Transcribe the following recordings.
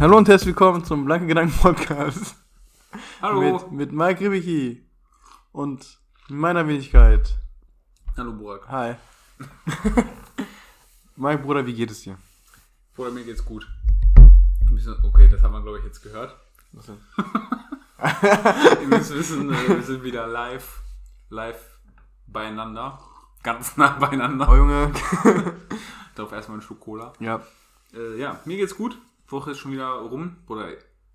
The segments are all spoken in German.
Hallo und herzlich willkommen zum Blanke Gedanken Podcast. Hallo. Mit, mit Mike Ribicki und meiner Wenigkeit. Hallo Burak. Hi. Mike, Bruder, wie geht es dir? Bruder, mir geht's gut. Bisschen- Okay, das haben wir, glaube ich, jetzt gehört. Was denn? Ihr müsst wissen, äh, wir sind wieder live, live beieinander. Ganz nah beieinander. Oh Junge. Darauf erstmal ein Schluck Cola. ja. Äh, ja, mir geht's gut. Woche ist schon wieder rum. Bruder,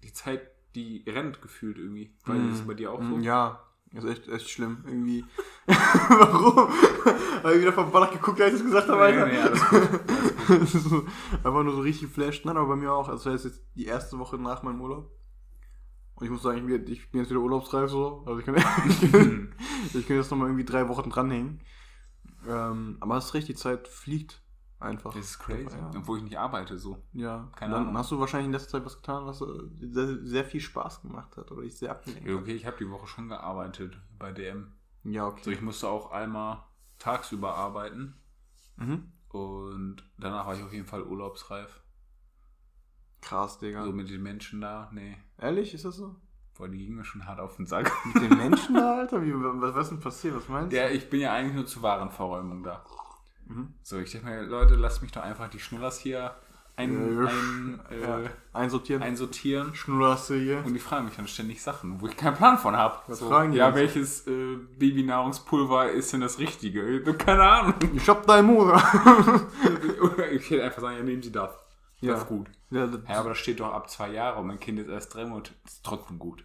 die Zeit, die rennt gefühlt irgendwie. Weil das ist bei dir auch so. Ja, ist echt, echt schlimm. Irgendwie. Warum? Habe ich wieder vom Ballach geguckt, als ich das gesagt habe, Nee, Alter? nee, alles gut. so, einfach nur so richtig flasht. Nein, aber bei mir auch. Also, das ist jetzt die erste Woche nach meinem Urlaub. Und ich muss sagen, ich bin, ich bin jetzt wieder urlaubsreif so. Also, ich kann, ich kann, ich kann jetzt nochmal irgendwie drei Wochen dranhängen. Ähm, aber es ist recht, die Zeit fliegt einfach. Das ist crazy. Ja. Obwohl ich nicht arbeite so. Ja, Keine dann Ahnung. hast du wahrscheinlich in letzter Zeit was getan, was äh, sehr, sehr viel Spaß gemacht hat oder dich sehr abgelenkt Ja, okay, ich habe die Woche schon gearbeitet bei DM. Ja, So, okay. ich musste auch einmal tagsüber arbeiten. Mhm. Und danach war ich auf jeden Fall urlaubsreif. Krass, Digga. So mit den Menschen da, nee. Ehrlich, ist das so? Boah, die gingen mir schon hart auf den Sack. Mit den Menschen da, Alter? Wie, was, was ist denn passiert? Was meinst du? Ja, ich bin ja eigentlich nur zur Warenverräumung da. Mhm. So, ich dachte mir, Leute, lasst mich doch einfach die Schnullers hier ein, Äh, ein, ja. äh, Einsortieren. einsortieren. Schnuller hast du hier. Und die fragen mich dann ständig Sachen, wo ich keinen Plan von habe. Was so, fragen die Ja, welches äh, Babynahrungspulver ist denn das Richtige? Ich hab Keine Ahnung. Ich hab dein. Oder ich hätte einfach sagen, ja, nehmen Sie das. Das Ja. ist gut. ja, das Ja, aber das steht doch ab zwei Jahre und mein Kind ist erst drei Monate. Das ist trotzdem gut.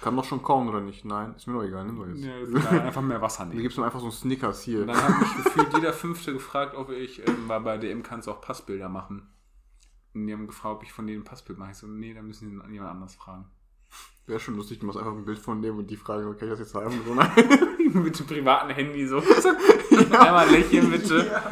Kann doch schon kauen, oder nicht? Nein, ist mir doch egal. Nimm doch jetzt. Ja, einfach mehr Wasser Du nehmen. gibst mir einfach so einen Snickers hier. Und dann hat mich gefühlt jeder Fünfte gefragt, ob ich, ähm, weil bei DM kannst du auch Passbilder machen. Und die haben gefragt, ob ich von denen ein Passbild mache. Ich so, nee, da müssen die jemand anders fragen. Wäre schon lustig, du machst einfach ein Bild von dem und die fragen, kann ich das jetzt haben? So, nein. Mit dem privaten Handy so. Einmal lächeln bitte.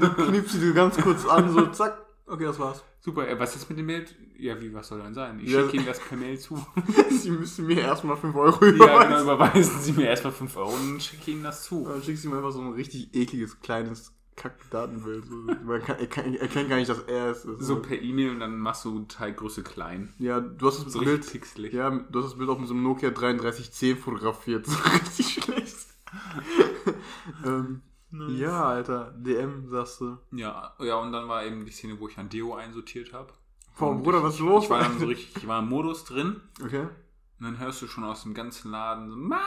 Du knippst sie ganz kurz an, so zack. Okay, das war's. Super, äh, was ist mit dem Bild? Ja, wie, was soll denn sein? Ich Ja. schicke Ihnen das per Mail zu. Sie müssen mir erstmal 5 Euro ja, überweisen. genau, überweisen Sie mir erstmal 5 Euro und schicke Ihnen das zu. Dann schickst du ihm einfach so ein richtig ekliges, kleines Kack-Datenbild. So, man kann, er, kann, er erkennt gar nicht, dass er es ist. So per E-Mail und dann machst du Teilgröße klein. ja, du hast das So Bild. pixelig. Ja, du hast das Bild auch mit so einem Nokia 3310 fotografiert. So richtig schlecht. ähm, ja, Alter. DM, sagst du. Ja, ja, und dann war eben die Szene, wo ich ein Deo einsortiert habe. Boah, Bruder, ich, was ist los? Ich war dann so richtig, ich war im Modus drin Okay. und dann hörst du schon aus dem ganzen Laden so, Mama!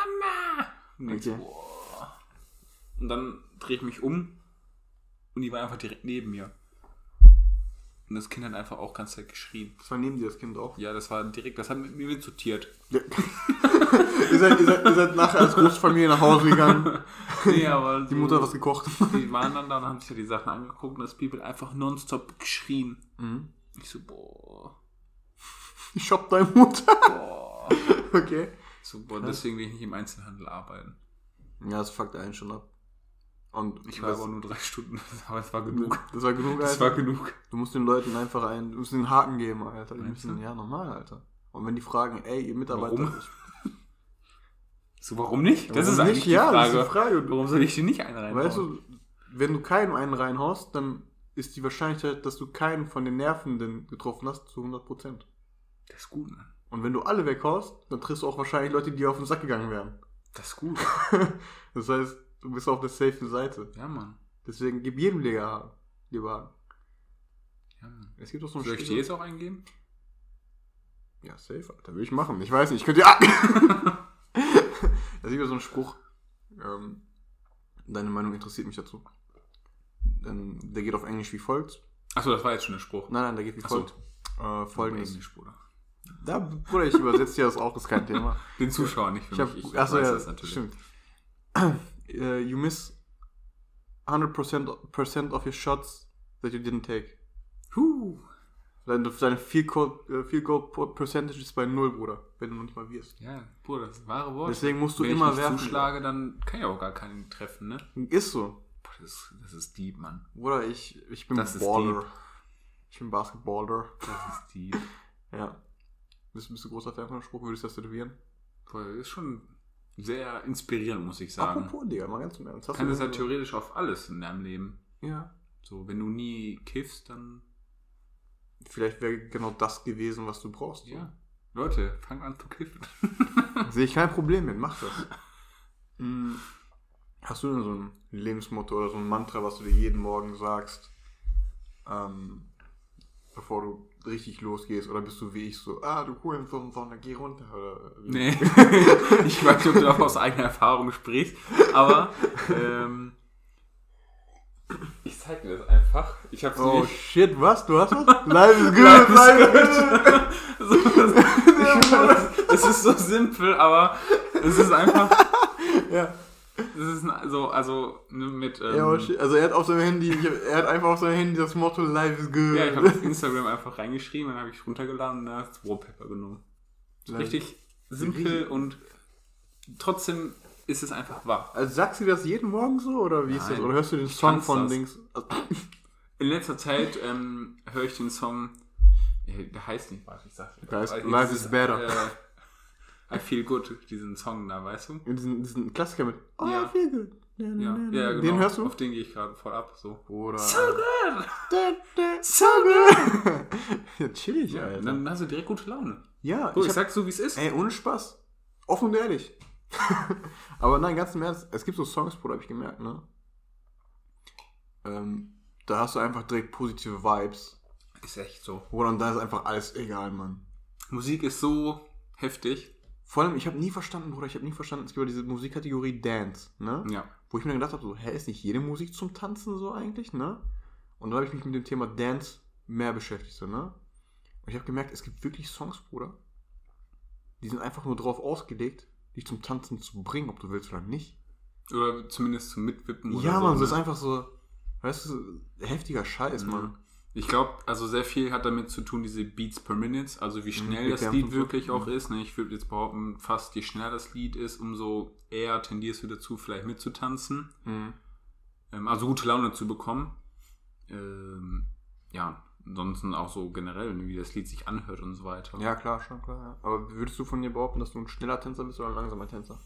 Und, denkst, Okay. boah. und dann drehe ich mich um und die war einfach direkt neben mir. Und das Kind hat einfach auch ganz Zeit geschrien. Das war neben dir das Kind auch. Ja, das war direkt, das hat mit mir mitsortiert. Ja. ihr, seid, ihr, seid, ihr seid nachher als Großfamilie nach Hause gegangen. Nee, aber Die Mutter hat was gekocht. Die waren dann da und haben sich ja die Sachen angeguckt und das Baby hat einfach nonstop geschrien. Mhm. Ich so, boah, Ich hab deine Mutter. boah. Okay. So, boah, deswegen will ich nicht im Einzelhandel arbeiten. Ja, das fuckt einen schon ab. Und Ich war das, aber nur drei Stunden, aber es war genug. Das war genug, Alter. war genug. Du musst den Leuten einfach einen, du musst den Haken geben, Alter. Die müssen, ja, normal, Alter. Und wenn die fragen, ey, ihr Mitarbeiter. Warum? So, warum nicht? Das Warum ist eigentlich nicht? die Ja, Frage. das ist die Frage. Warum soll ich die nicht einen reinhauen? Weißt du, wenn du keinen einen reinhaust, dann ist die Wahrscheinlichkeit, dass du keinen von den Nervenden getroffen hast, zu 100%. Das ist gut, Mann. Und wenn du alle weghaust, dann triffst du auch wahrscheinlich Leute, die dir auf den Sack gegangen wären. Das ist gut. das heißt, du bist auf der safen Seite. Ja, Mann. Deswegen gib jedem Haken. Lieber Haken. Ja, Mann. Es gibt doch so ein Soll ich dir jetzt auch eingeben? Ja, safe, Alter. Will ich machen. Ich weiß nicht. Ich könnte ja. da sieht so ein Spruch. Ähm, deine Meinung interessiert mich dazu. Ähm, der geht auf Englisch wie folgt. Achso, das war jetzt schon der Spruch. Nein, nein, der geht wie Ach so. folgt. Äh, folgendes. Englisch, Bruder. Da, Bruder, ich übersetze dir das auch, ist kein Thema. Den Zuschauern nicht für Ich hab, mich. Ich achso, ja, das natürlich. stimmt. Äh, you miss 100% percent of your shots that you didn't take. Huh. Deine, deine Field Goal, äh, Goal Percentage ist bei 0, Bruder, wenn du noch nicht mal wirst. Ja, Bruder, das ist wahre Wort. Deswegen musst du Wenn immer ich werfen. zuschlage, dann kann ich auch gar keinen treffen, ne? Ist so. Boah, das, ist- das ist deep, Mann. Bruder, ich, ich bin Das Baller. Ich bin Basketballer. Das ist deep. Ja. Bist, bist du großer Fan von dem Spruch? Würdest du das tätowieren? Boah, ist schon sehr inspirierend, muss ich sagen. Apropos, Digga, mal ganz im Ernst. Hast Kann das ja so- theoretisch auf alles in deinem Leben. Ja. So, wenn du nie kiffst, dann vielleicht wäre genau das gewesen, was du brauchst. So. Ja. Leute, fangt an zu kiffen. Sehe ich kein Problem mit, mach das. Hm, Hast du denn so ein Lebensmotto oder so ein Mantra, was du dir jeden Morgen sagst, ähm, bevor du richtig losgehst? Oder bist du wie ich so, ah, du Hurensohn, Sonne, geh runter? Oder? Nee. ich weiß nicht, ob du auch aus eigener Erfahrung sprichst, aber ähm, ich zeig dir das einfach. Ich hab's Oh nicht. shit, was? Du hast was? Life is good, life is good. So, das, weiß, es ist so simpel, aber es ist einfach. Ja. Es ist ein- so, also ne, mit. Ähm, Ja. Also er hat auf seinem Handy, hab, er hat einfach auf seinem Handy das Motto Life is good. Ja, ich habe auf Instagram einfach reingeschrieben, dann habe ich runtergeladen und dann das Wallpaper genommen. Richtig simpel und trotzdem ist es einfach wahr. Also sagst du das jeden Morgen so oder wie ist das? Nein. Oder hörst du den Song von das. Dings? In letzter Zeit ähm, höre ich den Song, äh, der heißt nicht, warte, ich sag's dir. Der heißt Life dieses, is Better. Äh, I Feel Good, diesen Song da, weißt du? diesen, diesen Klassiker mit Oh, Ja. I feel good. Na, na, Ja, na, ja genau. Den hörst du? Auf den gehe ich gerade voll ab, so. Oder So good! So good. ja, chillig, Ja, Alter. dann hast du direkt gute Laune. ja, So, ich, ich hab, sag's so, wie es ist. ey, ohne Spaß. Offen und ehrlich. Aber nein, ganz im Ernst, es gibt so Songs, Bruder, hab ich gemerkt, ne? Ähm, da hast du einfach direkt positive Vibes. Ist echt so. Oder und da ist einfach alles egal, Mann. Musik ist so heftig. Vor allem, ich habe nie verstanden, Bruder, ich habe nie verstanden, es gibt ja diese Musikkategorie Dance, ne? Ja. Wo ich mir dann gedacht habe, so, hä, ist nicht jede Musik zum Tanzen so eigentlich, ne? Und dann habe ich mich mit dem Thema Dance mehr beschäftigt, so, ne? Und ich habe gemerkt, es gibt wirklich Songs, Bruder, die sind einfach nur drauf ausgelegt, dich zum Tanzen zu bringen, ob du willst oder nicht. Oder zumindest zum Mitwippen oder ja, so. Mann, ne? das ist einfach so, weißt du, heftiger Scheiß, Ja. Mann. Ich glaube, also sehr viel hat damit zu tun, diese Beats per Minute, also wie schnell das BPM Lied wirklich auch Mhm. ist. Ne? Ich würde jetzt behaupten, fast je schneller das Lied ist, umso eher tendierst du dazu, vielleicht mitzutanzen. Mhm. Ähm, also gute Laune zu bekommen. Ähm, ja, ansonsten auch so generell, ne, wie das Lied sich anhört und so weiter. Ja, klar, schon klar. Ja. Aber würdest du von dir behaupten, dass du ein schneller Tänzer bist oder ein langsamer Tänzer?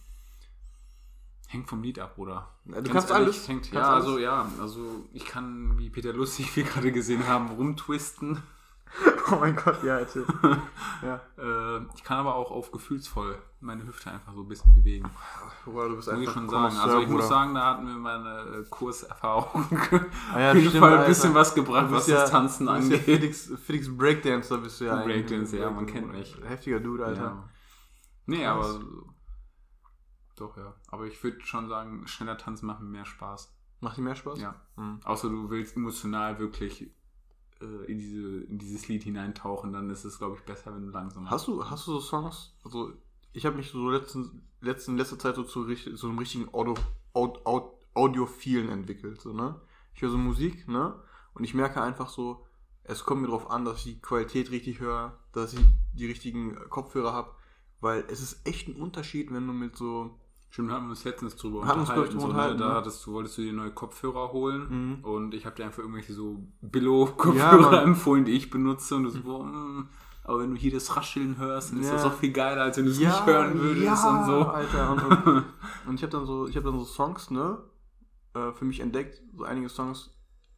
Hängt vom Lied ab, oder? Ja, du kannst alles. Hängt, Kannst ja, alles. also ja, also ich kann, wie Peter Lustig wir gerade gesehen haben, rumtwisten. Oh mein Gott, ja, erzähl. ja. Äh, ich kann aber auch auf gefühlsvoll meine Hüfte einfach so ein bisschen bewegen. Bruder, du bist Muss ich schon sagen. Also ich muss sagen, da hatten wir meine äh, Kurserfahrung Ah ja, auf jeden stimmt, Fall ein Alter. bisschen was gebracht, was bist das Tanzen bist Ja angeht. Felix, Felix Breakdancer bist du ja. eigentlich. Breakdance, ja, man kennt mich. Heftiger Dude, Alter. Ja. Nee, Krass. aber doch, ja. Aber ich würde schon sagen, schneller tanzen macht mir mehr Spaß. Macht dir mehr Spaß? Ja. Mhm. Außer du willst emotional wirklich äh, in, diese, in dieses Lied hineintauchen, dann ist es, glaube ich, besser, wenn du langsam Hast du, hast du so Songs? Also, ich habe mich so letzten, letzten, letzter Zeit so zu, zu einem richtigen Audio, Aud, Aud, Audiophilen entwickelt, so, ne? Ich höre so Musik, ne? Und ich merke einfach so, es kommt mir darauf an, dass ich die Qualität richtig höre, dass ich die richtigen Kopfhörer habe, weil es ist echt ein Unterschied, wenn du mit so, Stimmt, da haben wir uns letztens drüber uns, ich, unterhalten. drüber so, ne? unterhalten, Da ne? hattest du, wolltest du dir neue Kopfhörer holen Mhm. und ich habe dir einfach irgendwelche so Ja, Billo-Kopfhörer Mann. empfohlen, die ich benutze und du so, mm, aber wenn du hier das Rascheln hörst, dann ist Ja. das auch viel geiler, als wenn du es nicht hören würdest ja, und so. Alter. Und, und, und ich habe dann so, ich habe dann so Songs, ne, äh, für mich entdeckt, so einige Songs,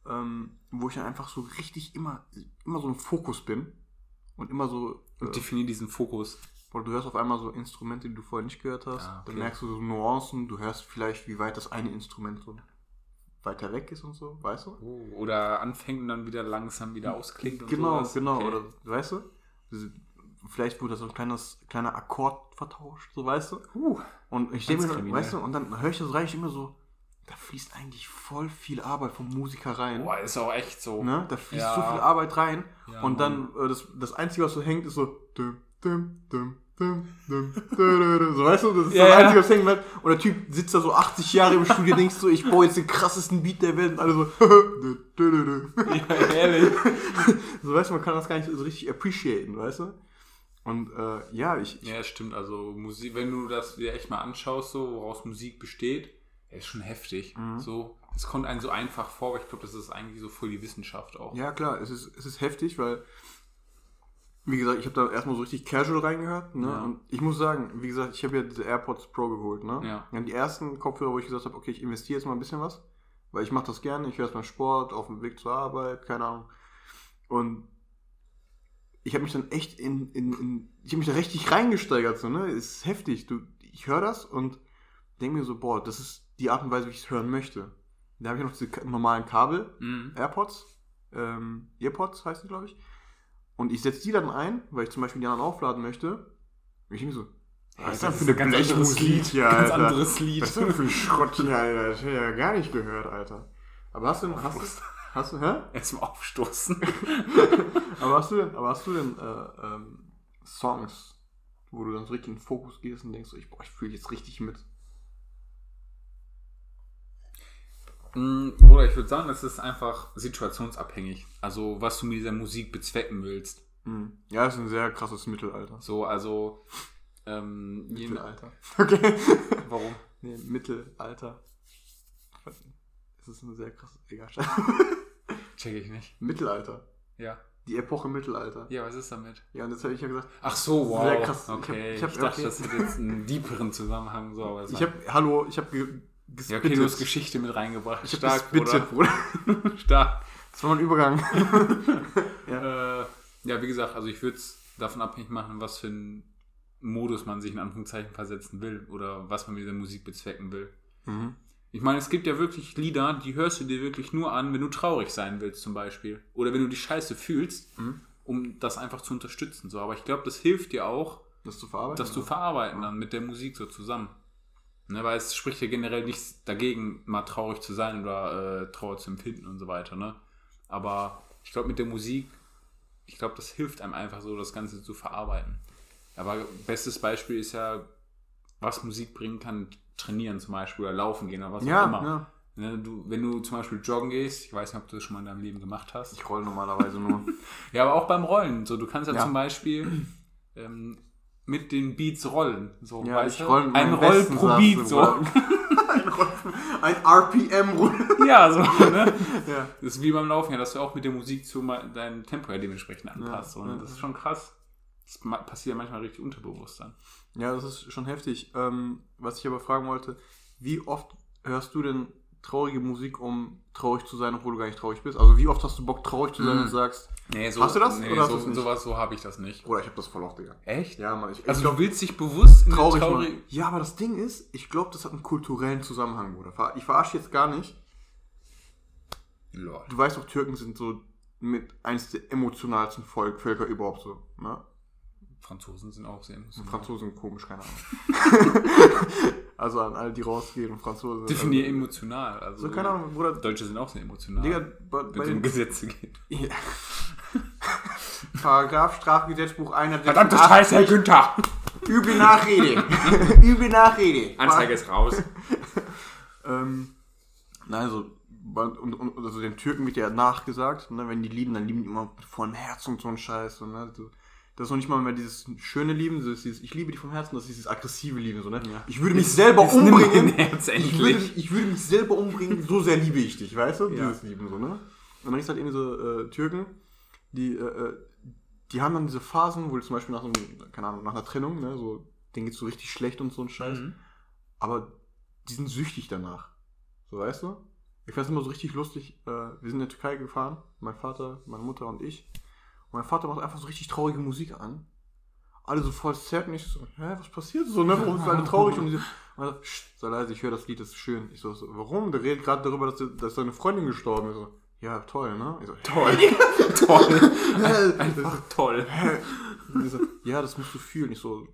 ähm, wo ich dann einfach so richtig immer, immer so ein Fokus bin und immer so, äh, Definier diesen Fokus. Oder du hörst auf einmal so Instrumente, die du vorher nicht gehört hast, Ah, okay. dann merkst du so Nuancen, du hörst vielleicht, wie weit das eine Instrument so weiter weg ist und so, weißt du? Oh, oder anfängt und dann wieder langsam wieder ausklingt und Genau, sowas. genau, Okay. oder weißt du? Vielleicht wurde da so ein kleines, kleiner Akkord vertauscht, so weißt du? Uh, Und ich denke mir, weißt du, und dann höre ich das rein, ich immer so, da fließt eigentlich voll viel Arbeit vom Musiker rein. boah, ist auch echt so. Ne? Da fließt Ja. so viel Arbeit rein. Ja, und dann, äh, das, das Einzige, was so hängt, ist so, dum, dum, dum, dum, so weißt du, das ist Ja, das. Einzige, was hängen bleibt. Und der Typ sitzt da so 80 Jahre im Studio, denkst so, ich baue jetzt den krassesten Beat der Welt und alle so. Ja, ehrlich. so weißt du, man kann das gar nicht so richtig appreciaten, weißt du? Und äh, ja, ich, ich Ja, es stimmt. Also Musik, wenn du das dir echt mal anschaust, so woraus Musik besteht, ist schon heftig. Mhm. So, es kommt einem so einfach vor, aber ich glaube, das ist eigentlich so voll die Wissenschaft auch. Ja, klar, es ist, es ist heftig, weil, wie gesagt, ich habe da erstmal so richtig casual reingehört. Ne? Ja. Und ich muss sagen, wie gesagt, ich habe ja diese AirPods Pro geholt. Ne? Ja. Und die ersten Kopfhörer, wo ich gesagt habe, okay, ich investiere jetzt mal ein bisschen was, weil ich mache das gerne. Ich höre es beim Sport, auf dem Weg zur Arbeit, keine Ahnung. Und ich habe mich dann echt in, in, in ich habe mich da richtig reingesteigert, so, ne? Ist heftig. Du, ich höre das und denke mir so, boah, das ist die Art und Weise, wie ich es hören möchte. Da habe ich noch diese normalen Kabel, mhm. AirPods, ähm, Earpods heißt die, glaube ich. Und ich setze die dann ein, weil ich zum Beispiel die anderen aufladen möchte. Und ich denke so, was ist das für ein ganz anderes Lied hier, Alter? Ganz anderes Lied. Was ist das für ein Schrott hier, Alter? Das habe ich ja gar nicht gehört, Alter. Aber hast du, hast du, hast du, hä? Erstmal aufstoßen. aber hast du denn, aber hast du denn äh, ähm, Songs, wo du dann so richtig in den Fokus gehst und denkst, so, ich, boah, ich fühle jetzt richtig mit? Hm, Bruder, ich würde sagen, das ist einfach situationsabhängig. Also, was du mit dieser Musik bezwecken willst. Hm. Ja, ist ein sehr krasses Mittelalter. So, also. Ähm, Mittelalter. Okay. Warum? Nee, Mittelalter. Das ist ein sehr krasses. Egal. Check ich nicht. Mittelalter. Ja. Die Epoche Mittelalter. Ja, was ist damit? Ja, und jetzt habe ich ja gesagt. Ach so, wow. Sehr krass. Okay, ich, hab, ich, hab, ich dachte, okay. das hätte jetzt einen deeperen Zusammenhang. So, aber ich habe, hallo, ich habe Ja, okay, du hast Geschichte mit reingebracht. Ich Stark, Bruder. Bruder. Stark. Das war mein Übergang. ja. Äh, ja, wie gesagt, also ich würde es davon abhängig machen, was für einen Modus man sich in Anführungszeichen versetzen will oder was man mit der Musik bezwecken will. Mhm. Ich meine, es gibt ja wirklich Lieder, die hörst du dir wirklich nur an, wenn du traurig sein willst, zum Beispiel. Oder wenn du die Scheiße fühlst, mhm. um das einfach zu unterstützen. So. Aber ich glaube, das hilft dir auch, das zu verarbeiten, das zu verarbeiten dann mit der Musik so zusammen. Ne, weil es spricht ja generell nichts dagegen, mal traurig zu sein oder äh, Trauer zu empfinden und so weiter. Ne? Aber ich glaube, mit der Musik, ich glaube, das hilft einem einfach so, das Ganze zu verarbeiten. Aber bestes Beispiel ist ja, was Musik bringen kann, trainieren zum Beispiel oder laufen gehen oder was ja, auch immer. Ja. Ne, du, wenn du zum Beispiel joggen gehst, ich weiß nicht, ob du das schon mal in deinem Leben gemacht hast. Ich rolle normalerweise nur. ja, aber auch beim Rollen. So, du kannst ja, ja. zum Beispiel ähm, mit den Beats rollen. So, ja, ich roll ein Roll pro Beat. So. ein, Roll, ein RPM-Roll. ja, so. Ne? Ja. Das ist wie beim Laufen, ja, dass du auch mit der Musik zu deinem Tempo ja dementsprechend anpasst. Ja, das ist schon krass. Das passiert ja manchmal richtig unterbewusst dann. Ja, das ist schon heftig. Ähm, was ich aber fragen wollte, wie oft hörst du denn traurige Musik, um traurig zu sein, obwohl du gar nicht traurig bist? Also wie oft hast du Bock, traurig zu sein mm. und sagst, nee, so, hast du das? Nee, oder so, sowas, so habe ich das nicht. Oder ich habe das voll oft, Digga. Echt? Ja, Mann. Ich, also ich glaub, du willst dich bewusst in traurig, traurig Ja, aber das Ding ist, ich glaube, das hat einen kulturellen Zusammenhang, Bruder. Ich verarsche jetzt gar nicht. Lord. Du weißt doch, Türken sind so mit eins der emotionalsten Volk, Völker überhaupt so. Ne? Franzosen sind auch sehr emotional. Franzosen sind komisch, keine Ahnung. also an alle, die rausgehen und Franzosen. Definier also, emotional. Also, so, keine Ahnung, Bruder. Deutsche sind auch sehr emotional. Digga, bei, wenn es um Gesetze geht. Ja. Paragraph Strafgesetzbuch 100. Verdammte Scheiße, Herr Günther! Üble Nachrede. Üble Nachrede. Anzeige ist raus. ähm, nein, also, und, und, also den Türken wird ja nachgesagt, ne, wenn die lieben, dann lieben die immer mit vollem Herz und so ein Scheiß. Und, ne, so das ist noch nicht mal mehr dieses schöne Lieben, das ist dieses Ich liebe dich vom Herzen, das ist dieses aggressive Lieben. So, ne? Ja. Ich würde mich es, selber es umbringen. Herz, ich, würde, ich würde mich selber umbringen, so sehr liebe ich dich, weißt du? Ja. Dieses Lieben so, ne? Und dann ist halt irgendwie so äh, Türken, die, äh, äh, die haben dann diese Phasen, wo zum Beispiel nach so einem, keine Ahnung, nach einer Trennung, ne, so, denen geht's so richtig schlecht und so ein Scheiß. Mhm. Aber die sind süchtig danach. So, weißt du? Ich fand es immer so richtig lustig. Äh, wir sind in der Türkei gefahren, mein Vater, meine Mutter und ich. Mein Vater macht einfach so richtig traurige Musik an. Alle so voll sad und ich so, hä, was passiert so, ne? Warum sind alle traurig? Und die so, sei leise, ich höre das Lied, das ist schön. Ich so, warum? Der redet gerade darüber, dass, dass seine Freundin gestorben ist. So, ja, toll, ne? Ich so, toll. toll. Einfach toll. So, ja, das musst du fühlen. Ich so,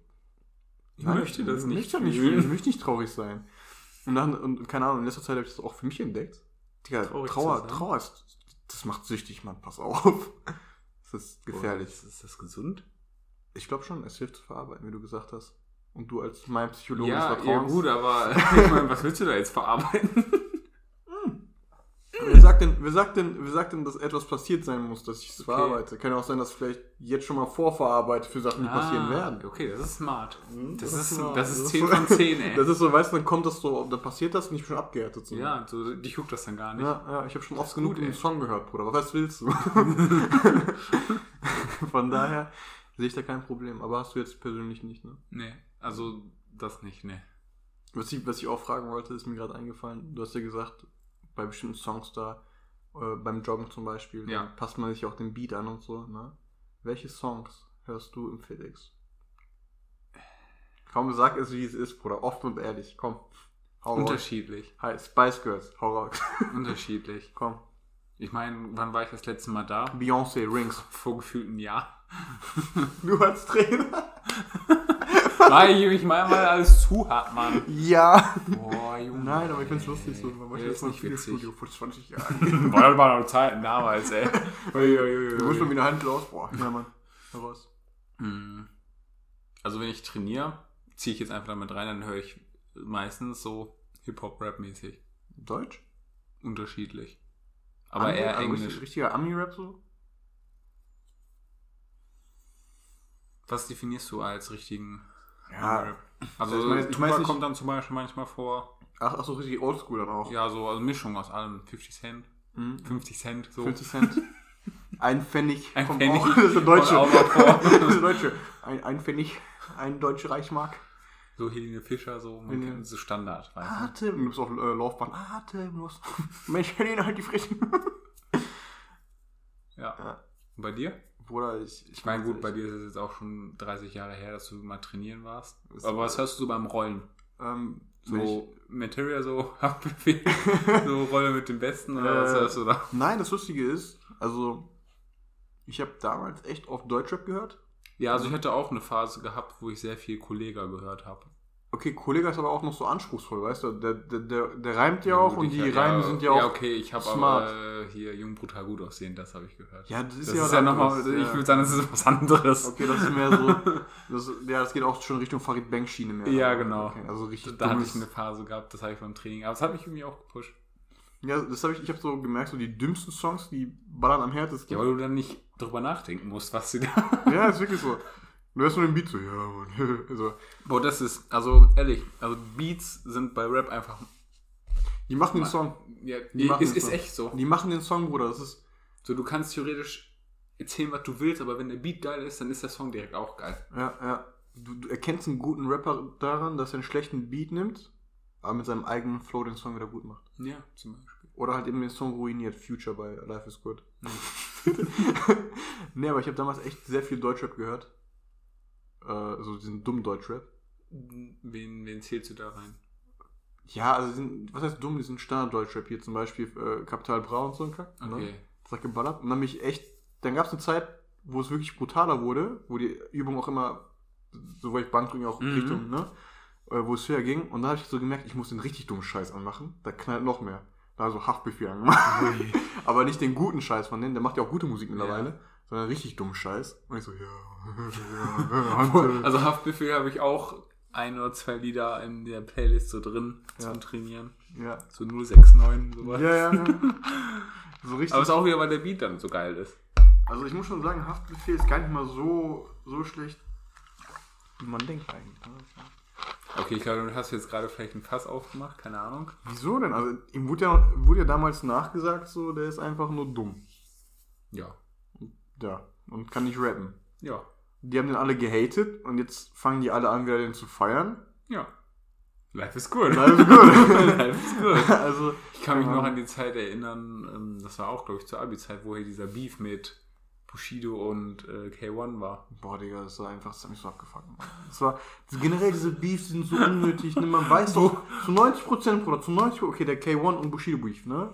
ich möchte das nicht, möchte nicht fühlen. Ich möchte nicht traurig sein. Und dann, und keine Ahnung, in letzter Zeit habe ich das auch für mich entdeckt. Digga, Trauer, Trauer ist, das macht süchtig, Mann, pass auf. Das ist gefährlich. Ist, ist das gesund? Ich glaube schon, es hilft zu verarbeiten, wie du gesagt hast. Und du als mein Psychologe ja, des Vertrauens. Ja, gut, aber ich meine, was willst du da jetzt verarbeiten? Wer sagt, denn, wer, sagt denn, wer sagt denn, dass etwas passiert sein muss, dass ich es okay. verarbeite? Kann ja auch sein, dass ich vielleicht jetzt schon mal vorverarbeite für Sachen, die ah, passieren werden. Okay, das ist smart. Hm, das, das, ist, smart. das ist 10 von 10, ey. Das ist so, weißt du, dann kommt das so, dann passiert das und ich bin schon abgehärtet. So. Ja, so, dich juckt das dann gar nicht. Ja, ja ich habe schon oft genug den Song gehört, Bruder. Was willst du? Von daher sehe ich da kein Problem. Aber hast du jetzt persönlich nicht, ne? Nee, also das nicht, ne. Was ich, was ich auch fragen wollte, ist mir gerade eingefallen. Du hast ja gesagt, bei bestimmten Songs da, äh, beim Joggen zum Beispiel, ja. passt man sich auch den Beat an und so, ne? Welche Songs hörst du im FedEx? Komm, sag es, wie es ist, Bruder. Oft und ehrlich. Komm. Hau Unterschiedlich. Hi, Spice Girls. Hau raus. Unterschiedlich. Komm. Ich meine, wann war ich das letzte Mal da? Beyoncé, Rings. Vor gefühlt einem Jahr. du als Trainer? Weil ich mich mal alles zu hat, Mann. Ja. Boah, Junge. Nein, aber ich find's lustig so. Man ja, ist nicht witzig. Studio vor 20 Jahren. Boah, das waren noch Zeiten damals, ey. Du musst mal wieder Hand los. Boah, ja, Mann. Heraus. Hm. Also, wenn ich trainiere, ziehe ich jetzt einfach damit rein, dann höre ich meistens so Hip-Hop-Rap-mäßig. Deutsch? Unterschiedlich. Aber Ami, eher also Englisch. Richtiger Ami-Rap so? Was definierst du als richtigen ja, Rap? Also, ich mein, ich mein, kommt dann zum Beispiel manchmal vor. Ach, ach so, richtig oldschool dann auch. Ja, so also Mischung aus allem. 50 Cent. Mhm. 50 Cent, so. 50 Cent. Ein Pfennig. Ein Pfennig. Auch, das ist der Deutsche. das ist Deutsche. Ein, ein Pfennig. Ein deutsche Reichsmark. So Helene Fischer, so, man kennt so Standard. Weißt du? Atem. Du bist auf äh, Laufbahn. Atemlos. Mensch, Helene, halt die Fresse. ja. ja. Und bei dir? Bruder, ich. Ich meine, gut, bei dir ist es jetzt auch schon 30 Jahre her, dass du mal trainieren warst. Aber was hörst du so beim Rollen? Ähm, so Material, so Haftbefehl, so Rolle mit dem Besten oder äh, was hörst du da? Nein, das Lustige ist, also ich habe damals echt oft Deutschrap gehört. Ja, also ich hatte auch eine Phase gehabt, wo ich sehr viel Kollega gehört habe. Okay, Kollega ist aber auch noch so anspruchsvoll, weißt du? Der, der, der, der reimt ja auch und die Reimen sind ja auch. Ja, okay, ich habe aber äh, hier Jung brutal gut aussehen, das habe ich gehört. Ja, das ist das ja, ist ja nochmal, ja. ich würde sagen, das ist was anderes. Okay, das ist mehr so. Das, ja, das geht auch schon Richtung Farid Bank Schiene mehr. Ja, genau. Okay, also richtig. Da hatte ich eine Phase gehabt, das habe ich beim Training, aber das hat mich irgendwie auch gepusht. Ja, das habe ich, ich habe so gemerkt, so die dümmsten Songs, die ballern am härtesten. Ja, weil du dann nicht drüber nachdenken musst, was sie da. ja, ist wirklich so. Du hörst nur den Beat so, ja, Mann. so. Boah, das ist, also ehrlich, also Beats sind bei Rap einfach. Die machen den Song. Ja, die machen ist, ist echt so. Die machen den Song, Bruder. Das ist. So, du kannst theoretisch erzählen, was du willst, aber wenn der Beat geil ist, dann ist der Song direkt auch geil. Ja, ja. Du, du erkennst einen guten Rapper daran, dass er einen schlechten Beat nimmt, aber mit seinem eigenen Flow den Song wieder gut macht. Ja, zum Beispiel. Oder halt eben den Song ruiniert, Future bei Life is Good. Nee, aber ich habe damals echt sehr viel Deutschrap gehört. Äh, also diesen dummen Deutschrap. Wen, wen zählst du da rein? Ja, also sind, was heißt dumm, diesen Standard-Deutschrap hier zum Beispiel äh, Kapital Bra und so ein Kack. Ne? Okay. Ne? Das hat geballert. Und dann mich echt, dann gab es eine Zeit, wo es wirklich brutaler wurde, wo die Übung auch immer, so war ich Bankdrücken auch mhm. Richtung, ne? Äh, wo es höher ging. Und dann habe ich so gemerkt, ich muss den richtig dummen Scheiß anmachen. Da knallt noch mehr. Da so Haftbefehl angemacht. Aber nicht den guten Scheiß von denen, der macht ja auch gute Musik mittlerweile. Ja. Sondern richtig dummen Scheiß. Und ich so, ja. also Haftbefehl habe ich auch ein oder zwei Lieder in der Playlist so drin ja. zum Trainieren. Ja. So 069, sowas. Ja, ja, ja. So richtig. Aber es ist auch wieder, weil der Beat dann so geil ist. Also ich muss schon sagen, Haftbefehl ist gar nicht mal so, so schlecht, wie man denkt eigentlich. Ne? Okay, ich glaube, du hast jetzt gerade vielleicht einen Fass aufgemacht, keine Ahnung. Wieso denn? Also ihm wurde ja, wurde ja damals nachgesagt, so, der ist einfach nur dumm. Ja. Ja, und kann nicht rappen. Ja. Die haben den alle gehatet und jetzt fangen die alle an, wieder den zu feiern. Ja. Life is good. Life is good. Life is good. Also, ich kann mich noch an die Zeit erinnern, ähm, das war auch, glaube ich, zur Abi-Zeit, wo hier dieser Beef mit Bushido und äh, K1 war. Boah, Digga, das war einfach, das hat mich so abgefuckt. Das war, generell diese Beefs sind so unnötig, ne? man weiß doch, zu 90%, Bruder, zu 90%, okay, der K1 und Bushido Beef, ne?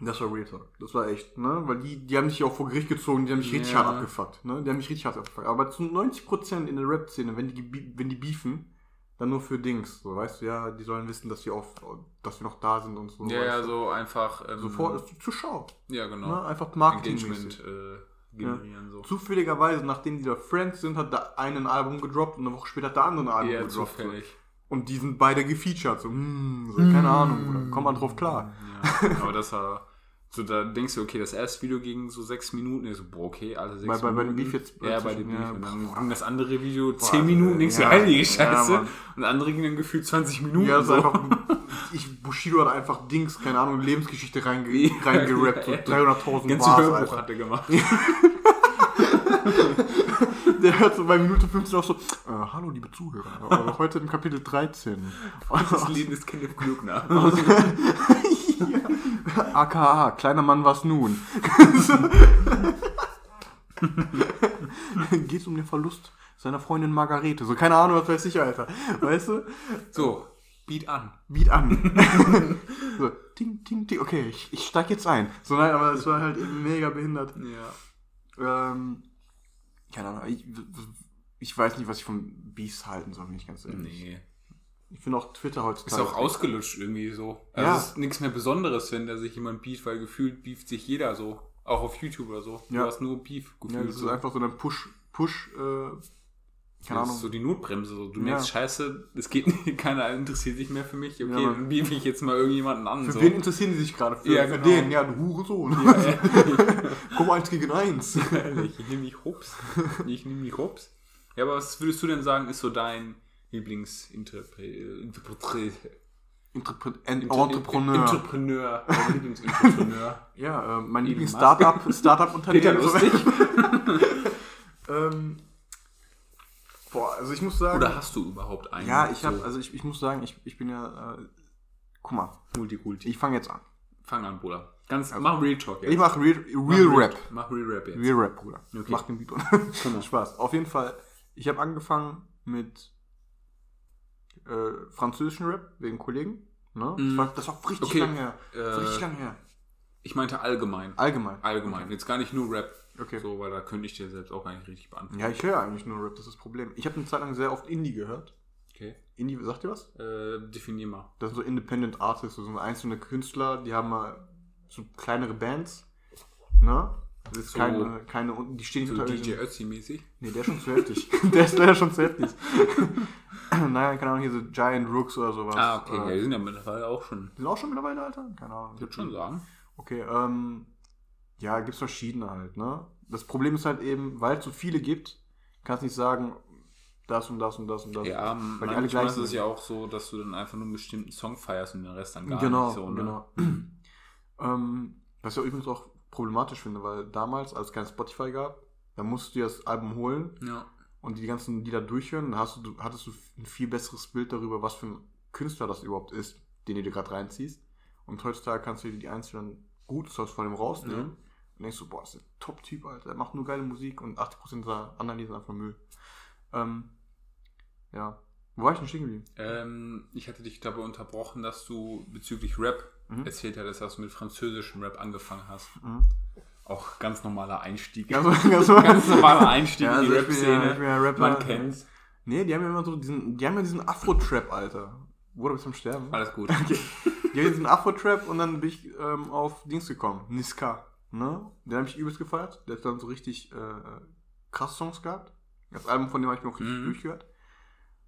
Das war Real Talk. Das war echt, ne? Weil die, die haben sich auch vor Gericht gezogen, die haben mich richtig ja. hart abgefuckt, ne? Die haben mich richtig hart abgefuckt. Aber zu 90% in der Rap-Szene, wenn die, wenn die beefen, dann nur für Dings. So, weißt du, ja, die sollen wissen, dass wir, auf, dass wir noch da sind und so. Ja, ja, so einfach. Ähm, Sofort zur Schau. Ja, genau. Ne? Einfach Marketing. Engagement äh, generieren. Ja. So. Zufälligerweise, nachdem die da Friends sind, hat der eine ein Album gedroppt und eine Woche später hat der andere ein Album ja, gedroppt. Zufällig. Und die sind beide gefeatured. So, mm, so keine mm. Ahnung, oder? Kommt man drauf klar. Ja, aber das war. So, da denkst du, okay, das erste Video ging so sechs Minuten. Ich so, boah, okay, alle sechs bei, Minuten. Bei dem Beef jetzt. Ja, bei dem Beef. Ja, und dann ging das andere Video boah, zehn Minuten, denkst ja, du, heilige Scheiße. Ja, und das andere ging dann gefühlt 20 Minuten. Ja, so. einfach, ich, Bushido hat einfach Dings, keine Ahnung, Lebensgeschichte reinge reingerappt. So 300.000 Ganze Bars, Hörbuch Alter. hat er gemacht. Der hört so bei Minute 15 auch so, äh, hallo liebe Zuhörer, heute im Kapitel 13. Das Leben ist Kenneth Glückner. AKA, kleiner Mann, was nun? geht es um den Verlust seiner Freundin Margarete. So, keine Ahnung, was weiß ich, Alter. Weißt du? So, Beat an. Beat an. so, ting, ting, ting. Okay, ich, ich steig jetzt ein. So, nein, aber es war halt mega behindert. Ja. Ähm, keine Ahnung, ich, ich weiß nicht, was ich von Beefs halten soll, wenn ich ganz ehrlich. Nee. Ich finde auch Twitter Ist heutzutage. auch ausgelutscht irgendwie so. Also Ja. es ist nichts mehr Besonderes, wenn da sich jemand beeft, weil gefühlt beeft sich jeder so. Auch auf YouTube oder so. Ja. Du hast nur Beef Ja, gefühlt. das ist so. einfach so ein Push, Push, äh, keine Das Ahnung. ist so die Notbremse. So. Du Ja. merkst, scheiße, es geht nicht, keiner interessiert sich mehr für mich. Okay, Ja, dann beef ich jetzt mal irgendjemanden an. Für so. wen interessieren die sich gerade? Für, Ja, für genau. den, ja, du Hurensohn. Ja, Komm eins gegen eins. ehrlich, ich nehme mich hops. Ich nehme mich hops. Ja, aber was würdest du denn sagen, ist so dein Lieblingsinterpret? Entrepre en Entrepreneur. Entrepreneur. Lieblingsentrepreneur. ja, äh, mein Elon Lieblings-Startup, Peter Startup-Unternehmen. Lustig. ähm, boah, also ich muss sagen. Oder hast du überhaupt einen? ja, ich habe, so also ich, ich muss sagen, ich, ich bin ja, äh, guck mal, Multikulti. ich fange jetzt an. Fang an, Bruder. Ganz, mach Real Talk jetzt. Ich mache Real, Real Mach Rap. Mach Real Rap jetzt. Real Rap, Bruder. Okay. Mach den Beat und Genau. Spaß. Auf jeden Fall, ich habe angefangen mit äh, französischen Rap wegen Kollegen. Ne? Das, Mhm. war, das war richtig Okay. lange her. Äh, richtig lange her. Ich meinte allgemein. Allgemein. Allgemein. Jetzt gar nicht nur Rap. Okay. So, weil da könnte ich dir selbst auch gar nicht richtig beantworten. Ja, ich höre eigentlich nur Rap, das ist das Problem. Ich habe eine Zeit lang sehr oft Indie gehört. Okay. Indie, sagt ihr was? Äh, definier mal. Das sind so Independent Artists, so einzelne Künstler, die haben mal so kleinere Bands. Ne? Das ist So- keine, keine, die stehen nicht So unter DJ Ötzi-mäßig. Nee, der ist schon zu heftig. der ist leider schon zu heftig. naja, keine Ahnung, hier so Giant Rooks oder sowas. Ah, okay. Ja, Äh, die sind ja mittlerweile auch schon. die sind auch schon mittlerweile, Alter? Keine Ahnung. Ich würde schon sagen. Okay, ähm, ja, gibt's verschiedene halt, ne? Das Problem ist halt eben, weil es so viele gibt, kannst nicht sagen, das und das und das und das. Ja, weil die alle gleich ist es ja auch so, dass du dann einfach nur einen bestimmten Song feierst und den Rest dann gar genau, nicht so. Ne? genau. ähm, was ich auch übrigens auch problematisch finde, weil damals, als es kein Spotify gab, da musst du dir das Album holen Ja. und die ganzen Lieder durchhören, da hast du, hattest du ein viel besseres Bild darüber, was für ein Künstler das überhaupt ist, den du dir gerade reinziehst. Und heutzutage kannst du dir die einzelnen guten Songs von dem rausnehmen Mhm. und denkst du, boah, ist ein Top-Typ, Alter, der macht nur geile Musik und 80% der anderen Lieder sind einfach Müll. Ähm, ja. Wo war ich denn stehen geblieben? Ähm, ich hatte dich dabei unterbrochen, dass du bezüglich Rap Mhm. erzählt hattest, dass du mit französischem Rap angefangen hast. Mhm. Auch ganz normaler Einstieg. Ganz, ganz, ganz normaler Einstieg Ja, in die also bin ja- ja Rap-Szene. Man kennt's. Nee, die haben ja immer so diesen, die haben ja diesen Afro-Trap, Alter. Wurde bis zum Sterben. Alles gut. Okay. Die haben diesen Afro-Trap und dann bin ich ähm, auf Dings gekommen. Niska. Ne? Den habe ich übelst gefeiert. Der hat dann so richtig äh, krass Songs gehabt. Das Album von dem habe ich mir auch richtig Mhm. durchgehört.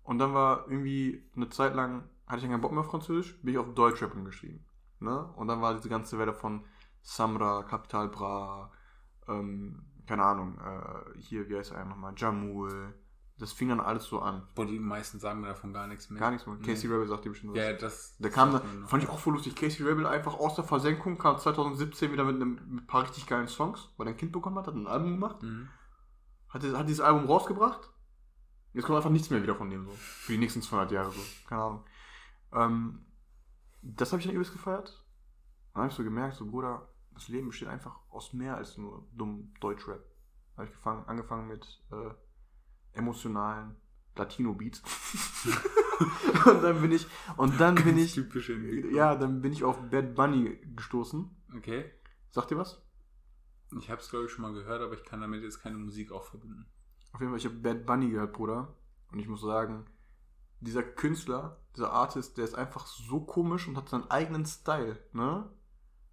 Und dann war irgendwie eine Zeit lang, hatte ich dann keinen Bock mehr auf Französisch, bin ich auf Deutschrap umgestiegen. Ne? Und dann war diese ganze Welle von Samra, Capital Bra, ähm, keine Ahnung, äh, hier, wie heißt er nochmal, Jamul. Das fing dann alles so an. Boah, die meisten sagen mir davon gar nichts mehr. Gar nichts mehr. Casey Rebel sagt dir bestimmt was. Ja, das. Der kam dann, fand ich auch voll lustig. Casey Rebel einfach aus der Versenkung, kam 2017 wieder mit, einem, mit ein paar richtig geilen Songs, weil er ein Kind bekommen hat, hat ein Album gemacht, Mhm. hat, hat dieses Album rausgebracht. Jetzt kommt einfach nichts mehr wieder von dem so. Für die nächsten 200 Jahre so. Keine Ahnung. Ähm, das habe ich dann übelst gefeiert. Dann habe ich so gemerkt, so Bruder, das Leben besteht einfach aus mehr als nur dumm Deutschrap. Da habe ich gefangen, angefangen mit äh, emotionalen Latino-Beats. und dann bin ich, und dann bin ich, Entwicklung. ja, dann bin ich auf Bad Bunny gestoßen. Okay. Sagt ihr was? Ich habe es, glaube ich, schon mal gehört, aber ich kann damit jetzt keine Musik auch verbinden. Auf jeden Fall, ich habe Bad Bunny gehört, Bruder. Und ich muss sagen, dieser Künstler, dieser Artist, der ist einfach so komisch und hat seinen eigenen Style, ne?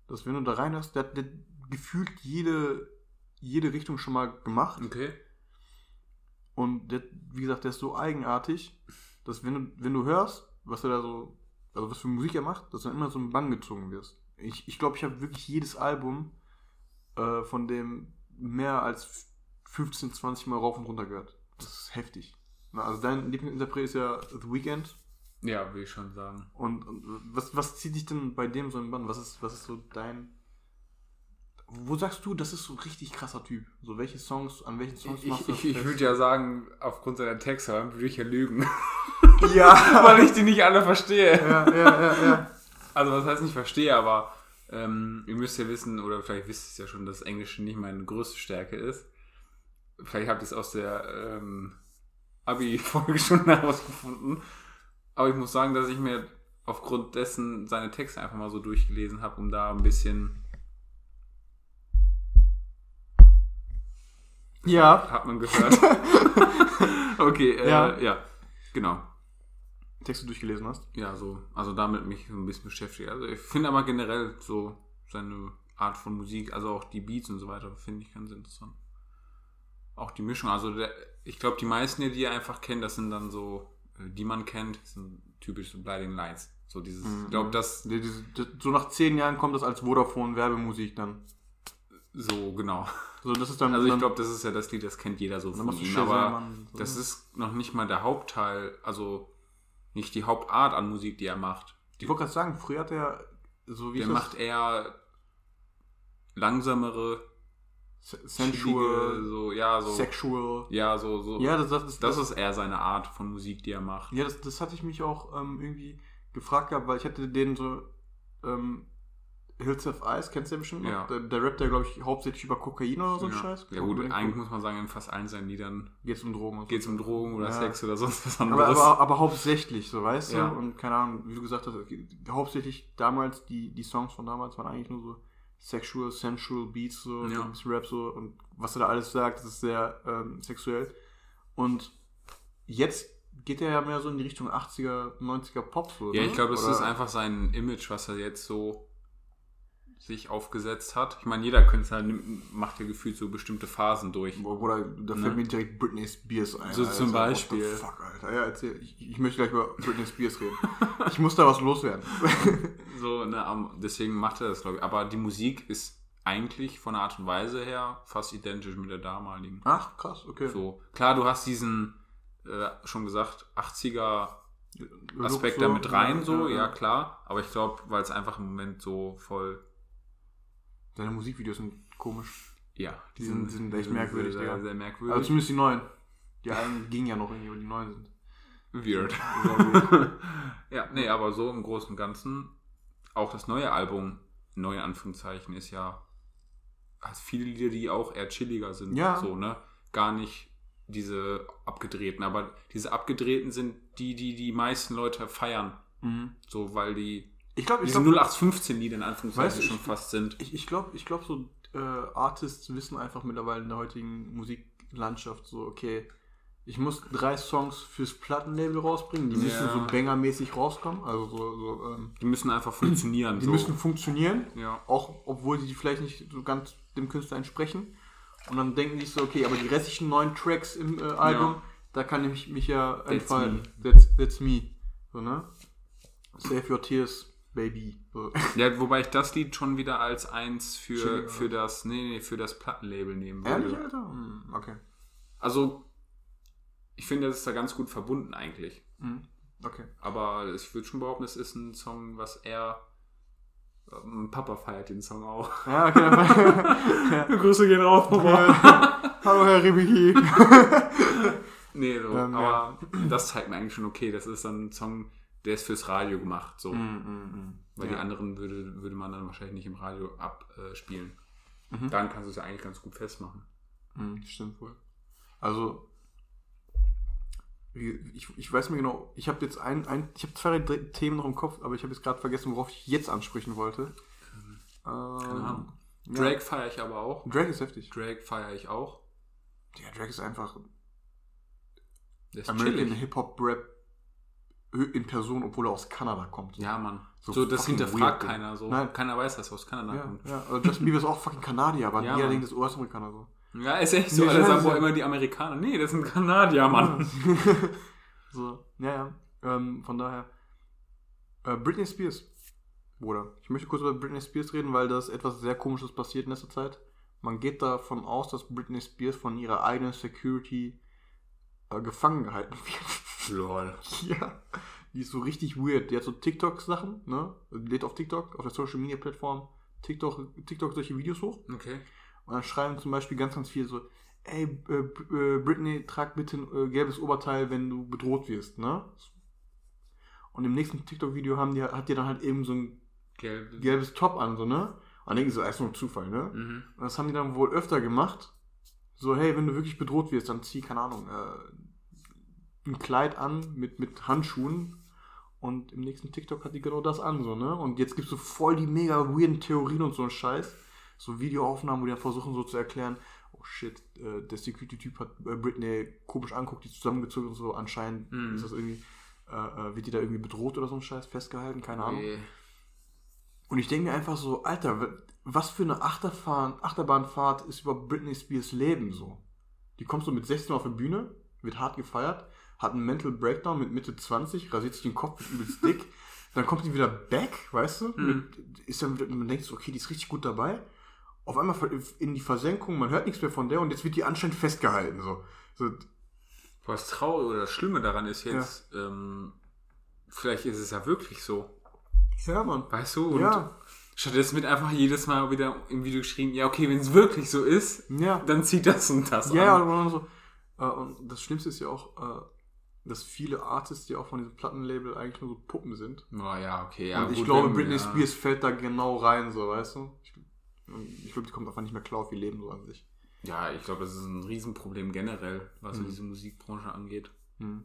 Dass wenn du da reinhörst, der hat der hat gefühlt jede, jede Richtung schon mal gemacht. Okay. Und der, wie gesagt, der ist so eigenartig, dass wenn du, wenn du hörst, was er da so, also was für Musik er macht, dass du dann immer so einen Bann gezogen wirst. Ich ich, glaube, ich habe wirklich jedes Album äh, von dem mehr als 15, 20 Mal rauf und runter gehört. Das ist heftig. Na, also dein Lieblingsinterpret ist ja The Weeknd. Ja, will ich schon sagen. Und, und was, was zieht dich denn bei dem so im Bann? Was ist, was ist so dein. Wo sagst du, das ist so ein richtig krasser Typ? So welche Songs, an welchen Songs Ich, machst du ich, ich fest? würde ja sagen, aufgrund seiner Texte würde ich ja lügen, Ja! weil ich die nicht alle verstehe. ja, ja, ja, ja. Also was heißt nicht verstehe, aber ähm, ihr müsst ja wissen, oder vielleicht wisst ihr es ja schon, dass Englisch nicht meine größte Stärke ist. vielleicht habt ihr es aus der ähm, Abi-Folge schon herausgefunden. Aber ich muss sagen, dass ich mir aufgrund dessen seine Texte einfach mal so durchgelesen habe, um da ein bisschen. Ja. Hat man gehört. okay, äh, ja. ja, genau. Texte durchgelesen hast? Ja, so. Also damit mich so ein bisschen beschäftigt. Also ich finde aber generell so seine Art von Musik, also auch die Beats und so weiter, finde ich ganz interessant. Auch die Mischung. Also der, ich glaube, die meisten, die ihr einfach kennt, das sind dann so, äh, die man kennt, sind typisch so Blinding Lights. So dieses, mhm. ich glaube, das. So nach zehn Jahren kommt das als Vodafone-Werbemusik dann. So, genau. So, das ist dann, also ich glaube, das ist ja das Lied, das kennt jeder so von ihm. Aber so das ist noch nicht mal der Hauptteil, also nicht die Hauptart an Musik, die er macht. ich wollte gerade sagen, früher hat er so wie. Der macht eher langsamere, sensual, so, ja, so. Sexual. Ja, so, so. Ja, das, das, ist, das, das ist eher seine Art von Musik, die er macht. Ja, das, das hatte ich mich auch ähm, irgendwie gefragt gehabt, weil ich hatte den so. Ähm, Hills of Ice, kennst du ja bestimmt noch? Ja. Der, der rappt ja, glaube ich, hauptsächlich über Kokain oder so ein ja. Scheiß. Ja gut, eigentlich muss man sagen, in fast allen seinen Liedern geht es um Drogen. Geht es um Drogen oder ja. Sex oder sonst was anderes. Aber, aber, aber hauptsächlich, so weißt ja. du? Und keine Ahnung, wie du gesagt hast, hauptsächlich damals, die, die Songs von damals waren eigentlich nur so sexual, sensual Beats, so, ja. ein bisschen Rap so und was er da alles sagt, das ist sehr ähm, sexuell. Und jetzt geht er ja mehr so in die Richtung 80er, 90er Pop so. Ja, ne? ich glaube, es ist einfach sein Image, was er jetzt so sich aufgesetzt hat. Ich meine, jeder Künstler macht ja gefühlt so bestimmte Phasen durch. Oder da fällt ne? mir direkt Britney Spears ein. So Alter. zum Beispiel. fuck, Alter. Ja, erzähl. Ich, ich, möchte gleich über Britney Spears reden. ich muss da was loswerden. so, ne, deswegen macht er das, glaube ich. Aber die Musik ist eigentlich von der Art und Weise her fast identisch mit der damaligen. Ach, krass, okay. So, klar, du hast diesen, äh, schon gesagt, 80er Aspekt so, da mit rein, ja, so, ja, ja klar. Aber ich glaube, weil es einfach im Moment so voll seine Musikvideos sind komisch. Ja, die sind, sind echt merkwürdig, sehr, sehr, merkwürdig. Aber zumindest die neuen. Die alten gingen ja noch irgendwie, aber die neuen sind. Weird. ja, nee, aber so im Großen und Ganzen, auch das neue Album, neue Anführungszeichen, ist ja, hat viele Lieder, die auch eher chilliger sind. Ja. So, ne? Gar nicht diese abgedrehten, aber diese abgedrehten sind die, die die meisten Leute feiern. Mhm. So, weil die ich glaube, diese 0815 Lieder in Anführungszeichen schon ich, fast sind. Ich, ich glaube, ich glaube so äh, Artists wissen einfach mittlerweile in der heutigen Musiklandschaft so, okay, ich muss drei Songs fürs Plattenlabel rausbringen, die müssen so bangermäßig rauskommen, also so, so ähm, die müssen einfach funktionieren. Die so. müssen funktionieren, ja. auch obwohl sie vielleicht nicht so ganz dem Künstler entsprechen. Und dann denken die so, okay, aber die restlichen neun Tracks im äh, Album, ja. da kann ich mich ja entfalten. That's, that's me. So, ne? Save your tears Baby. Ja, wobei ich das Lied schon wieder als eins für, für das, nee, nee, für das Plattenlabel nehmen würde. Ehrlich, Alter? Hm, okay. Also, ich finde, das ist da ganz gut verbunden eigentlich. Mhm. Okay. Aber ich würde schon behaupten, es ist ein Song, was er. Ähm, Papa feiert den Song auch. Ja, okay. ja. Grüße gehen raus, Papa. Hallo, Herr Ribiki. nee, so, ähm, aber ja. das zeigt mir eigentlich schon, okay, das ist dann ein Song, der ist fürs Radio gemacht, so. Mm, mm, mm. Weil ja. die anderen würde, würde man dann wahrscheinlich nicht im Radio abspielen. Mhm. Dann kannst du es ja eigentlich ganz gut festmachen. Mhm, stimmt wohl. Also, ich, ich weiß mir genau, ich habe jetzt ein, ein ich habe zwei Themen noch im Kopf, aber ich habe jetzt gerade vergessen, worauf ich jetzt ansprechen wollte. Ähm, Keine Ahnung. Drake ja. feiere ich aber auch. Drake ist heftig. Drake feiere ich auch. Ja, Drake ist einfach ist American Hip-Hop-Rap in Person, obwohl er aus Kanada kommt. Ja, Mann. So, so das hinterfragt keiner. So. Nein. Keiner weiß, dass er aus Kanada ja, kommt. Ja, also Justin Bieber ist auch fucking Kanadier, aber ja, jeder denkt, das ist US-Amerikaner so. Ja, ist echt so. Nee, Alle sagen wohl immer die Amerikaner. Nee, das sind Kanadier, Mann. so, ja, ja. Ähm, von daher. Äh, Britney Spears. Bruder. Ich möchte kurz über Britney Spears reden, weil das etwas sehr Komisches passiert in letzter Zeit. Man geht davon aus, dass Britney Spears von ihrer eigenen Security äh, gefangen gehalten wird. Lol. ja. Die ist so richtig weird. Die hat so TikTok-Sachen, ne? Die lädt auf TikTok, auf der Social Media Plattform, TikTok, TikTok solche Videos hoch. Okay. Und dann schreiben zum Beispiel ganz, ganz viel so, ey, äh, äh, Britney, trag bitte ein äh, gelbes Oberteil, wenn du bedroht wirst, ne? Und im nächsten TikTok-Video haben die, hat die dann halt eben so ein Gelb. gelbes Top an, so, ne? Und dann denken sie, so, ist nur Zufall, ne? Mhm. Und das haben die dann wohl öfter gemacht. So, hey, wenn du wirklich bedroht wirst, dann zieh, keine Ahnung, äh, ein Kleid an mit, mit Handschuhen und im nächsten TikTok hat die genau das an, so, ne? Und jetzt gibst du voll die mega weirden Theorien und so einen Scheiß. So Videoaufnahmen, wo die dann versuchen so zu erklären, oh shit, äh, der Security-Typ hat äh, Britney komisch anguckt, die zusammengezogen und so, anscheinend Mhm. ist das irgendwie, äh, äh, wird die da irgendwie bedroht oder so ein Scheiß, festgehalten, keine Ahnung. Nee. Und ich denke mir einfach so, Alter, wa- was für eine Achterfahren, Achterbahnfahrt ist über Britney Spears Leben so? Die kommt so mit 16 auf die Bühne, wird hart gefeiert, hat einen Mental Breakdown mit Mitte 20, rasiert sich den Kopf, wird übelst dick, dann kommt die wieder back, weißt du? Mhm. Ist dann, wieder- man denkt so, okay, die ist richtig gut dabei. Auf einmal in die Versenkung, man hört nichts mehr von der und jetzt wird die anscheinend festgehalten. So. so Was traurig oder das Schlimme daran ist jetzt, ähm, vielleicht ist es ja wirklich so. ja, Mann. Weißt du? Und Ja. stattdessen wird einfach jedes Mal wieder im Video geschrieben, ja, okay, wenn es wirklich so ist, Ja. dann zieht das und das Ja, ja, an. und, dann so, äh, und das Schlimmste ist ja auch, äh, dass viele Artists, die auch von diesem Plattenlabel eigentlich nur so Puppen sind. Oh, ja, okay, ja. und ich gut, glaube, wenn- Britney ja. Spears fällt da genau rein, so, weißt du? Ich, ich glaube, die kommt einfach nicht mehr klar auf ihr Leben so an sich. Ja, ich glaube, das ist ein Riesenproblem generell, was Mhm. diese Musikbranche angeht. Hm.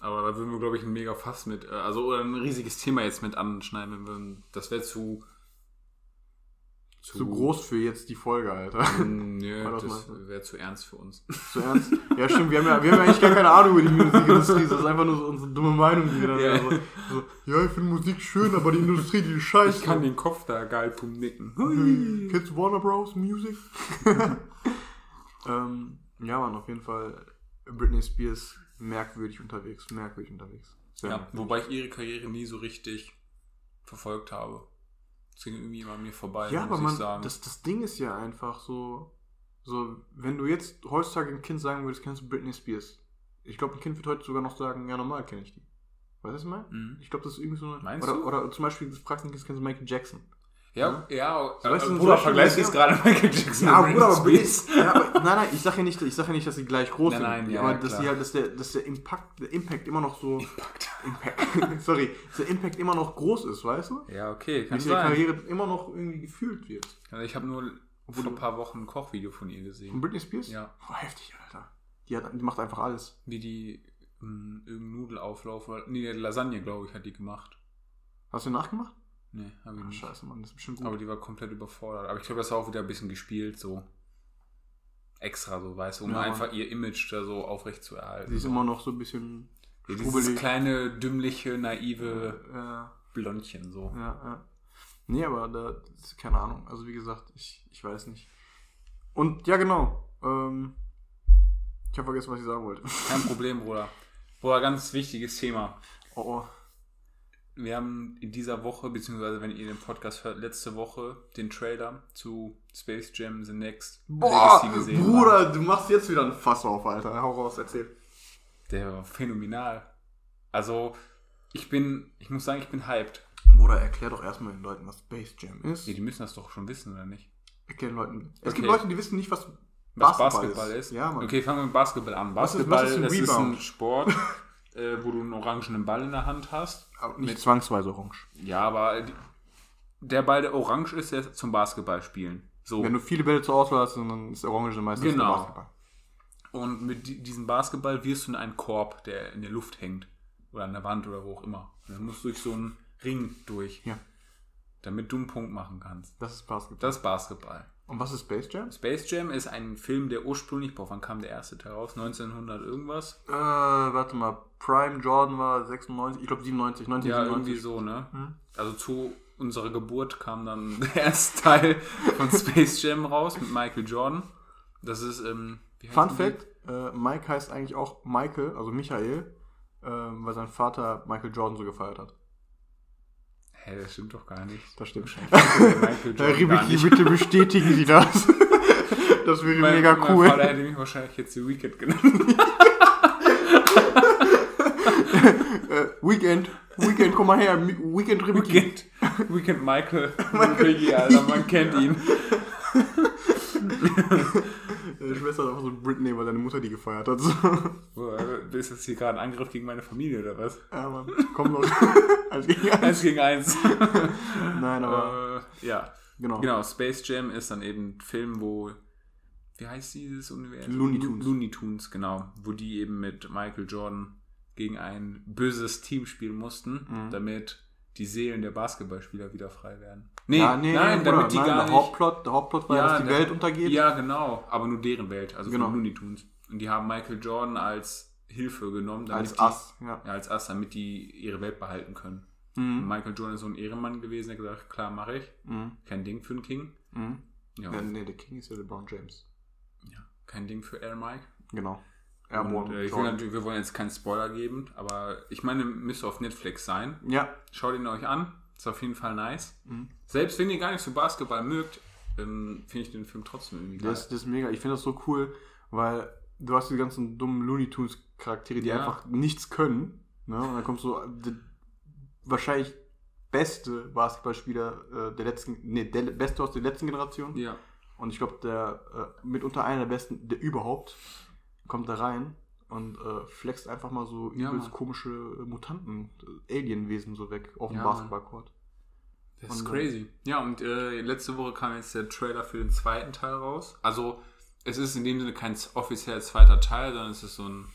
Aber da würden wir, glaube ich, ein mega Fass mit, äh, also oder ein riesiges Thema jetzt mit anschneiden, wenn wir, das wäre zu, Zu groß für jetzt die Folge, Alter. Mm, Nö, War das wäre zu ernst für uns. so ernst? Ja, stimmt, wir haben ja, wir haben ja eigentlich gar keine Ahnung über die Musikindustrie. Das ist einfach nur so unsere dumme Meinung, die wir dann Ja. so, so, ja, ich finde Musik schön, aber die Industrie, die ist scheiße. Ich kann den Kopf da geil pum nicken. Hui. Du Warner Bros. Music? ähm, ja, Mann, auf jeden Fall Britney Spears merkwürdig unterwegs, merkwürdig unterwegs. Sehr Ja, merkwürdig. wobei ich ihre Karriere nie so richtig verfolgt habe. Es ging irgendwie immer an mir vorbei, ja, aber muss man, ich sagen. das, das Ding ist ja einfach so, so, wenn du jetzt heutzutage ein Kind sagen würdest, kennst du Britney Spears? Ich glaube, ein Kind wird heute sogar noch sagen, ja, normal kenne ich die. Weißt du, was ich meine? Mhm. Ich glaube, das ist irgendwie so eine. Meinst oder, du? oder zum Beispiel, das fragst du ein Kind, kennst du Michael Jackson? Ja, ja, So, weißt äh, du, Bruder, vergleichst ja. jetzt gerade Michael Jackson Ja, Bruder, aber Spears? ja, aber, nein, nein, ich sage ja nicht, ich sage ja nicht, dass sie gleich groß Nein, sind. nein, ja, aber ja, dass die halt, dass der, dass der Impact, der Impact immer noch so, Impact, sorry, dass der Impact immer noch groß ist, weißt du? Ja, okay, kann Dass ihre sein. Karriere immer noch irgendwie gefühlt wird. Also ich habe nur Obwohl vor ein paar Wochen ein Kochvideo von ihr Von gesehen. Britney Spears? Ja. Boah, heftig, Alter. Die, hat, die macht einfach alles. Wie die ähm, irgendeinen Nudelauflauf oder. Nee, Lasagne, glaube ich, hat die gemacht. Hast du nachgemacht? Nee, habe ich Ah, nicht. scheiße, Mann, das ist bestimmt gut. Aber die war komplett überfordert. Aber ich glaube, das war auch wieder ein bisschen gespielt, so. Extra so, weißt du, um Ja, Mann. einfach ihr Image da so aufrecht zu erhalten. sie ist so. immer noch so ein bisschen ja, dieses kleine, dümmliche, naive Ja, Blondchen, so. ja, ja. Nee, aber da, ist keine Ahnung. Also wie gesagt, ich, ich weiß nicht. Und ja, genau. Ähm, ich habe vergessen, was ich sagen wollte. Kein Problem, Bruder. Bruder, ganz wichtiges Thema. Oh, oh. Wir haben in dieser Woche, beziehungsweise wenn ihr den Podcast hört, letzte Woche den Trailer zu Space Jam The Next Boah, Legacy gesehen. Bruder, du machst jetzt wieder ein Fass auf, Alter. Hau raus, erzähl. Der war phänomenal. Also, ich bin, ich muss sagen, ich bin hyped. Bruder, erklär doch erstmal den Leuten, was Space Jam ist. Ja, die müssen das doch schon wissen, oder nicht? Erklär den Leuten. Es Okay. gibt Leute, die wissen nicht, was Was Basketball, Basketball, ist. Ja, Mann. Okay, fangen wir mit Basketball an. Was ist- Basketball, was ist ein das ist ein Sport, äh, wo du einen orangenen Ball in der Hand hast. Aber nicht Mit- zwangsweise orange. Ja, aber die, der Ball, der orange ist, der ist zum Basketball spielen. So. Wenn du viele Bälle zur Auswahl hast, dann ist der orange meistens Genau. Basketball. Und mit di- diesem Basketball wirst du in einen Korb, der in der Luft hängt. Oder an der Wand oder wo auch immer. Und dann musst du durch so einen Ring durch. Ja. Damit du einen Punkt machen kannst. Das ist Basketball. Das ist Basketball. Und was ist Space Jam? Space Jam ist ein Film, der ursprünglich, boah, wann kam der erste Teil raus? 1900 irgendwas? Äh, warte mal. Prime Jordan war 96, ich glaube 97, Ja, 1997. irgendwie so, ne? Hm? Also zu unserer Geburt kam dann der erste Teil von Space Jam raus mit Michael Jordan. Das ist, ähm, wie heißt Fun? Fact: äh, Mike heißt eigentlich auch Michael, also Michael, ähm, weil sein Vater Michael Jordan so gefeiert hat. Hä, das stimmt doch gar nicht. Das stimmt. Michael Herr Ribicki, bitte bestätigen Sie das. das wäre Mein, mega mein cool. Vater hätte mich wahrscheinlich jetzt The Weekend genannt. Äh, Weekend, Weekend, komm mal her. Weekend Ribicki. Weekend, Weekend Michael. Biggie, Alter, man kennt ihn. Deine Schwester hat einfach so Britney, weil deine Mutter die gefeiert hat. So. Boah, Ist das hier gerade ein Angriff gegen meine Familie oder was? Ja, Mann. Komm los. Also, ja. Eins gegen eins. Nein, aber äh, ja. genau. Genau, Space Jam ist dann eben ein Film, wo wie heißt dieses Universum? Looney Tunes. Looney Tunes, genau. Wo die eben mit Michael Jordan gegen ein böses Team spielen mussten, Mhm. damit die Seelen der Basketballspieler wieder frei werden. Nee, Ja, nee, nein, nee, damit Bruder, die nein, gar der nicht. Hauptplot, der Hauptplot war, ja, dass die der- Welt untergeht. Ja, genau. Aber nur deren Welt, also Genau. von Looney Tunes. Und die haben Michael Jordan als Hilfe genommen, als Ass. Ja. Ja, als Ass, damit die ihre Welt behalten können. Mhm. Und Michael Jordan ist so ein Ehrenmann gewesen, der gesagt, klar, mache ich. Mhm. Kein Ding für einen King. Mhm. Ja, Ja, nee, der King ist ja LeBron James. ja. kein Ding für Air Mike. Genau. Und, Airborne äh, ich will Jordan. natürlich, wir wollen jetzt keinen Spoiler geben, aber ich meine, müsste auf Netflix sein. Ja. Schaut ihn euch an. Ist auf jeden Fall nice. Mhm. Selbst wenn ihr gar nicht so Basketball mögt, ähm, finde ich den Film trotzdem irgendwie geil. Das, das ist mega. Ich finde das so cool, weil du hast die ganzen dummen Looney Tunes Charaktere, die Ja. einfach nichts können. Ne? Und dann kommt so der wahrscheinlich beste Basketballspieler äh, der letzten, nee, der beste aus der letzten Generation. ja. Und ich glaube, der äh, mitunter einer der besten, der überhaupt, kommt da rein und äh, flext einfach mal so Ja, übelst Mann. komische äh, Mutanten, äh, Alienwesen so weg auf dem Ja. Basketballcourt. Das ist Und, crazy. Ja, und äh, letzte Woche kam jetzt der Trailer für den zweiten Teil raus. Also, es ist in dem Sinne kein offizieller zweiter Teil, sondern es ist so ein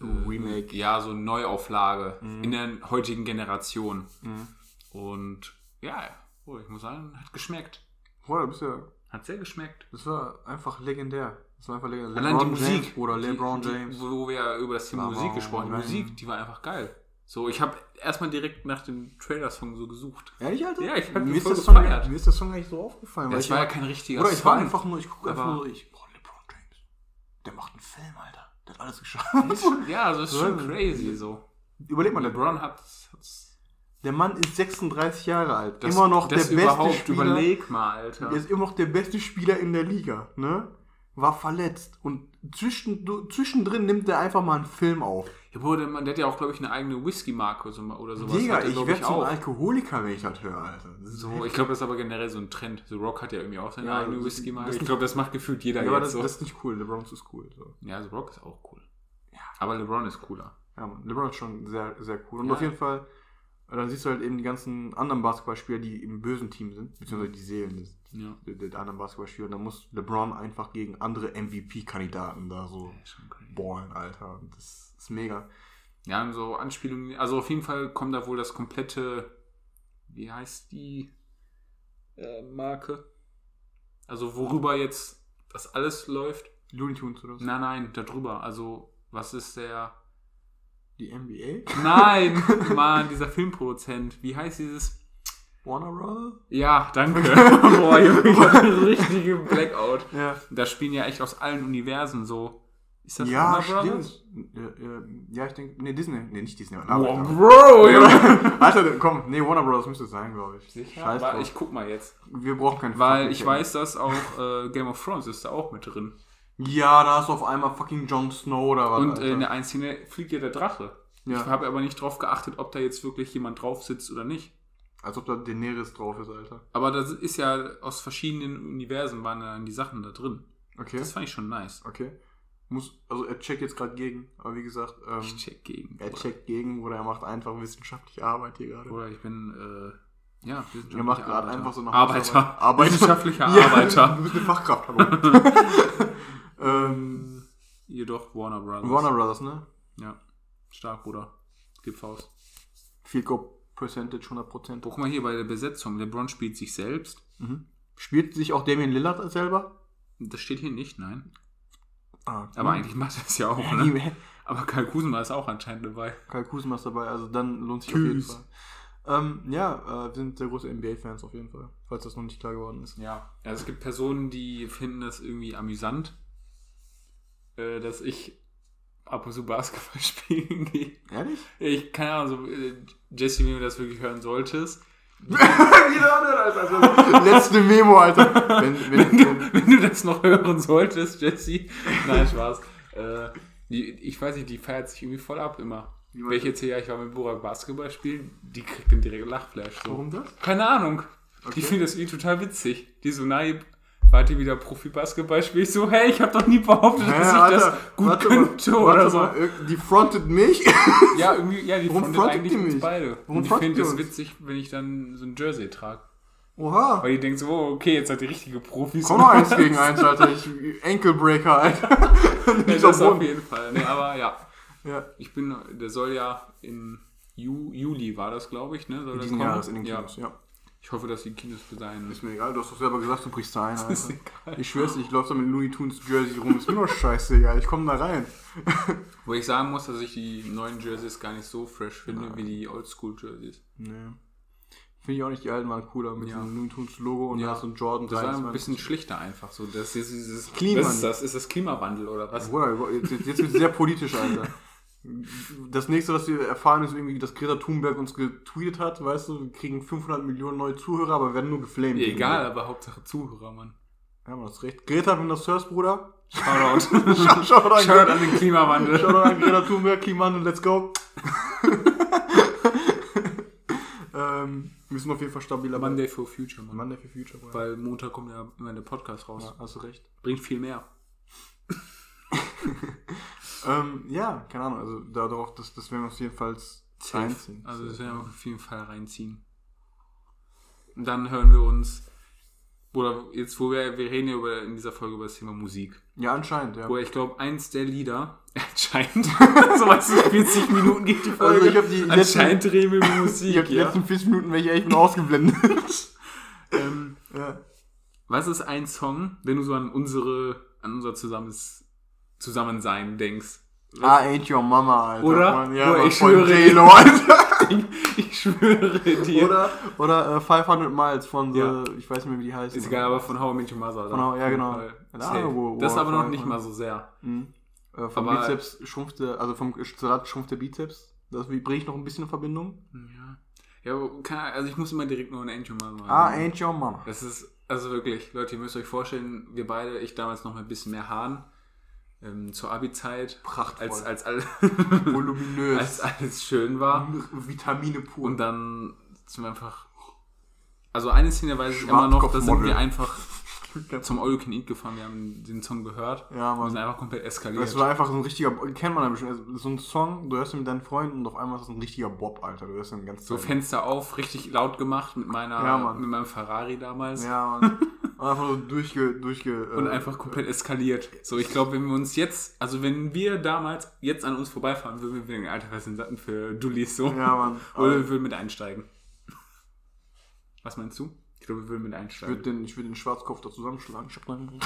äh, Remake. Ja, so eine Neuauflage Mhm. in der heutigen Generation. Mhm. Und ja, oh, ich muss sagen, hat geschmeckt. Boah, da bist du ja Hat sehr geschmeckt. Das war einfach legendär. Das war einfach legendär. Allein die James Musik. oder die, LeBron die, James. Wo, wo wir ja über das Thema LeBron Musik gesprochen haben. Die James. Musik, die war einfach geil. So, ich habe erstmal direkt nach dem Trailer-Song so gesucht. Ehrlich, Alter? Ja, ich hab mir, ist der Song, gefeiert. mir ist der Song eigentlich so aufgefallen. weil Das ich war ja kein richtiger Bruder, ich war einfach nur, ich gucke einfach nur, ich, boah, LeBron James. Der macht einen Film, Alter. Der hat alles geschafft. Ja, also ist schon Ja. crazy so. Überleg mal, LeBron. LeBron hat, hat's Der Mann ist 36 Jahre alt. das, immer noch der das beste Spieler. überleg mal, Alter. Er ist immer noch der beste Spieler in der Liga, ne? War verletzt. Und zwischen, du- zwischendrin nimmt er einfach mal einen Film auf. Ja, Bruder, der, Mann, der hat ja auch, glaube ich, eine eigene Whisky-Marke oder sowas. Digga, ich werde zum auch. Alkoholiker, wenn ich das höre, Alter. Das So, ich glaube, das ist aber generell so ein Trend. So Rock hat ja irgendwie auch seine Ja, eigene Whisky-Marke. Ich glaube, das macht gefühlt jeder ja, aber jetzt das, so. das ist nicht cool. LeBron ist cool. So. ja, also Rock ist auch cool. Ja. Aber LeBron ist cooler. Ja, LeBron ist schon sehr, sehr cool. Und Ja. auf jeden Fall, äh, dann siehst du halt eben die ganzen anderen Basketballspieler, die im bösen Team sind, beziehungsweise die Seelen des, Ja. der anderen Basketballspieler. Und dann muss LeBron einfach gegen andere MVP-Kandidaten da so Ja, ballen, Alter. Das ist mega. Ja, so Anspielungen. Also auf jeden Fall kommt da wohl das komplette. Wie heißt die äh, Marke? Also worüber jetzt das alles läuft? Looney Tunes oder so. Nein, nein, darüber. Also was ist der. Die NBA? Nein, Mann, dieser Filmproduzent. Wie heißt dieses? Warner Brothers? Ja, danke. Boah, Junge, ich hab einen richtigen Blackout. Ja. Da spielen ja echt aus allen Universen so. Ist das Ja, Warner stimmt. Ja, ich denke, nee, Disney. Nee, nicht Disney. Wow, Alter. Bro, Junge. Alter, komm, nee, Warner Brothers müsste es sein, glaube ich. Sicher? Scheiß drauf. ich guck mal jetzt. Wir brauchen keinen Weil ich weiß, dass auch äh, Game of Thrones ist da auch mit drin. Ja, da hast du auf einmal fucking Jon Snow oder was. Und äh, in der einen Szene fliegt ja der Drache. Ja. Ich habe aber nicht drauf geachtet, ob da jetzt wirklich jemand drauf sitzt oder nicht. Als ob da Daenerys drauf ist, Alter. Aber das ist ja aus verschiedenen Universen waren dann die Sachen da drin. Okay. Das fand ich schon nice. Okay. Muss, also er checkt jetzt gerade gegen, aber wie gesagt, ähm, Ich check gegen. er Bruder. checkt gegen oder er macht einfach wissenschaftliche Arbeit hier gerade. Oder ich bin, äh, ja, Er macht gerade einfach so eine Arbeiter. Arbeiter. Wissenschaftlicher Ja, Arbeiter. Du bist eine Fachkraft, hallo. ähm, Jedoch Warner Brothers. Warner Brothers, ne? Ja. Stark, Bruder. Gib Faust. Field Goal Percentage 100%. Guck mal hier bei der Besetzung. LeBron spielt sich selbst. Mhm. Spielt sich auch Damien Lillard selber? Das steht hier nicht, nein. Ah, Aber mhm. eigentlich macht er es ja auch, ne? Aber Karl Kuzma ist auch anscheinend dabei. Kai Kuzma ist dabei, also dann lohnt sich auf jeden Tschüss. Fall. Ähm, ja, äh, wir sind sehr große NBA-Fans auf jeden Fall, falls das noch nicht klar geworden ist. Ja. Also es gibt Personen, die finden das irgendwie amüsant, äh, dass ich ab und zu Basketball spielen gehe. Ehrlich? Ich, keine Ahnung, so, äh, Jesse, wenn du das wirklich hören solltest. Also, letzte Memo, Alter. Wenn, wenn, wenn, du, wenn, du das noch hören solltest, Jesse. Nein, Spaß. Äh, die, ich weiß nicht, die feiert sich irgendwie voll ab immer. Wenn ich jetzt hier, ich war mit Burak Basketball spielen, die kriegt den direkt Lachflash. So. warum das? Keine Ahnung. Okay. Die findet das irgendwie total witzig. Die so, nein, wart ihr wieder Profi-Basketball spielst? So, hey, ich hab doch nie behauptet, dass ich das gut warte könnte mal, oder so. Mal, die frontet mich. Ja, irgendwie, ja, die Warum frontet frontet eigentlich die uns beide. Warum Und ich finde die es witzig, wenn ich dann so ein Jersey trage. Oha. Weil die denken so, oh, okay, jetzt seid ihr richtige Profis. Komm noch eins gegen eins, Alter. Ich, Enkelbreaker, Alter. ja, das auf jeden Fall. Nee, aber ja. ja. Ich bin, der soll ja in Ju, Juli war das, glaube ich, ne? Soll in diesem Jahr in den Kinos, ja. ja. Ich hoffe, dass die Kinos bis dahin. Ist mir egal, du hast doch selber gesagt, du brichst da ein. Alter. Ich schwör's ich laufe da mit Looney Tunes Jersey rum. Ist mir doch scheißegal, ich komme da rein. Wo ich sagen muss, dass ich die neuen Jerseys gar nicht so fresh finde Nein. wie die Oldschool Jerseys. Nee. Finde ich auch nicht, die alten waren cooler mit ja. dem Looney Tunes Logo und ja. so ein Jordan Das war ein bisschen schlichter einfach so. Das ist dieses Klimawandel. Das ist das, ist das Klimawandel oder was? Ja, jetzt, jetzt wird es sehr politisch, Alter. Das nächste, was wir erfahren, ist irgendwie, dass Greta Thunberg uns getweetet hat, weißt du, wir kriegen 500 Millionen neue Zuhörer, aber werden nur geflamed. Egal, aber Hauptsache Zuhörer, Mann. Ja, man hast recht. Greta, wenn das hörst, Bruder. Shoutout. Shoutout an, Shoutout an den Klimawandel. Shoutout an Greta Thunberg, Klimawandel, let's go. ähm, wir sind auf jeden Fall stabiler. Monday for Future, Mann. Monday for Future, Bruder. Weil Montag kommt ja immer der Podcast raus. Ja, hast du recht. Bringt viel mehr. Ähm, ja, keine Ahnung. Also darauf, das, das werden wir uns jedenfalls reinziehen. Also das werden wir auf jeden Fall reinziehen. Und dann hören wir uns oder jetzt, wo wir, wir reden ja über, in dieser Folge über das Thema Musik. Ja, anscheinend, ja. Wo ich glaube, eins der Lieder, anscheinend, so du, 40 Minuten geht die Folge. Also ich habe die anscheinend letzten, reden wir Musik. Ich habe die ja. letzten 40 Minuten welche echt nur ausgeblendet. ähm, ja. Was ist ein Song, wenn du so an unsere, an unser Zusammens, Zusammensein denkst? Ah, Ain't Your Mama, Alter. Oder? Ja, Boah, ich schwöre, ich, ich, schwöre dir. Oder, oder äh, 500 Miles von The, ja. ich weiß nicht mehr, wie die heißt. Ist egal, aber von How I Met Your Mother. Von How, ja, genau. Ja, wo, das ist aber noch nicht mal so sehr. Mhm. Äh, vom aber Bizeps schrumpft der, also vom Salat schrumpft der Bizeps. Das bringe ich noch ein bisschen in Verbindung. Ja. Ja, also ich muss immer direkt nur an Ain't Your Mama. Ah, Ain't Your Mama. Das ist, also wirklich, Leute, ihr müsst euch vorstellen, wir beide, ich damals noch mit ein bisschen mehr Haaren ähm, zur Abi-Zeit, als, als, als, voluminös, als alles schön war. Vitamine pur. Und dann sind wir einfach. Also eine Szene weiß ich immer noch, da sind wir einfach zum All You Can Eat gefahren, wir haben den Song gehört ja, und sind einfach komplett eskaliert. Das war einfach so ein richtiger, kennt man ja bestimmt, also so ein Song, du hörst ihn mit deinen Freunden und auf einmal ist das ein richtiger Bob, Alter. Du hörst ihn ganz So Fenster auf, richtig laut gemacht mit meiner, ja, mit meinem Ferrari damals. Ja, Mann. Und einfach so durchge, durchge Und äh, einfach komplett eskaliert. So, ich glaube, wenn wir uns jetzt, also wenn wir damals jetzt an uns vorbeifahren würden, wir denken, Alter, was Satten für Dullis so? Ja, Mann. Oder wir würden mit einsteigen. Was meinst du? Ich glaube, wir würden mit einsteigen. Ich würde den, würd den Schwarzkopf da zusammenschlagen. Ich hab dann,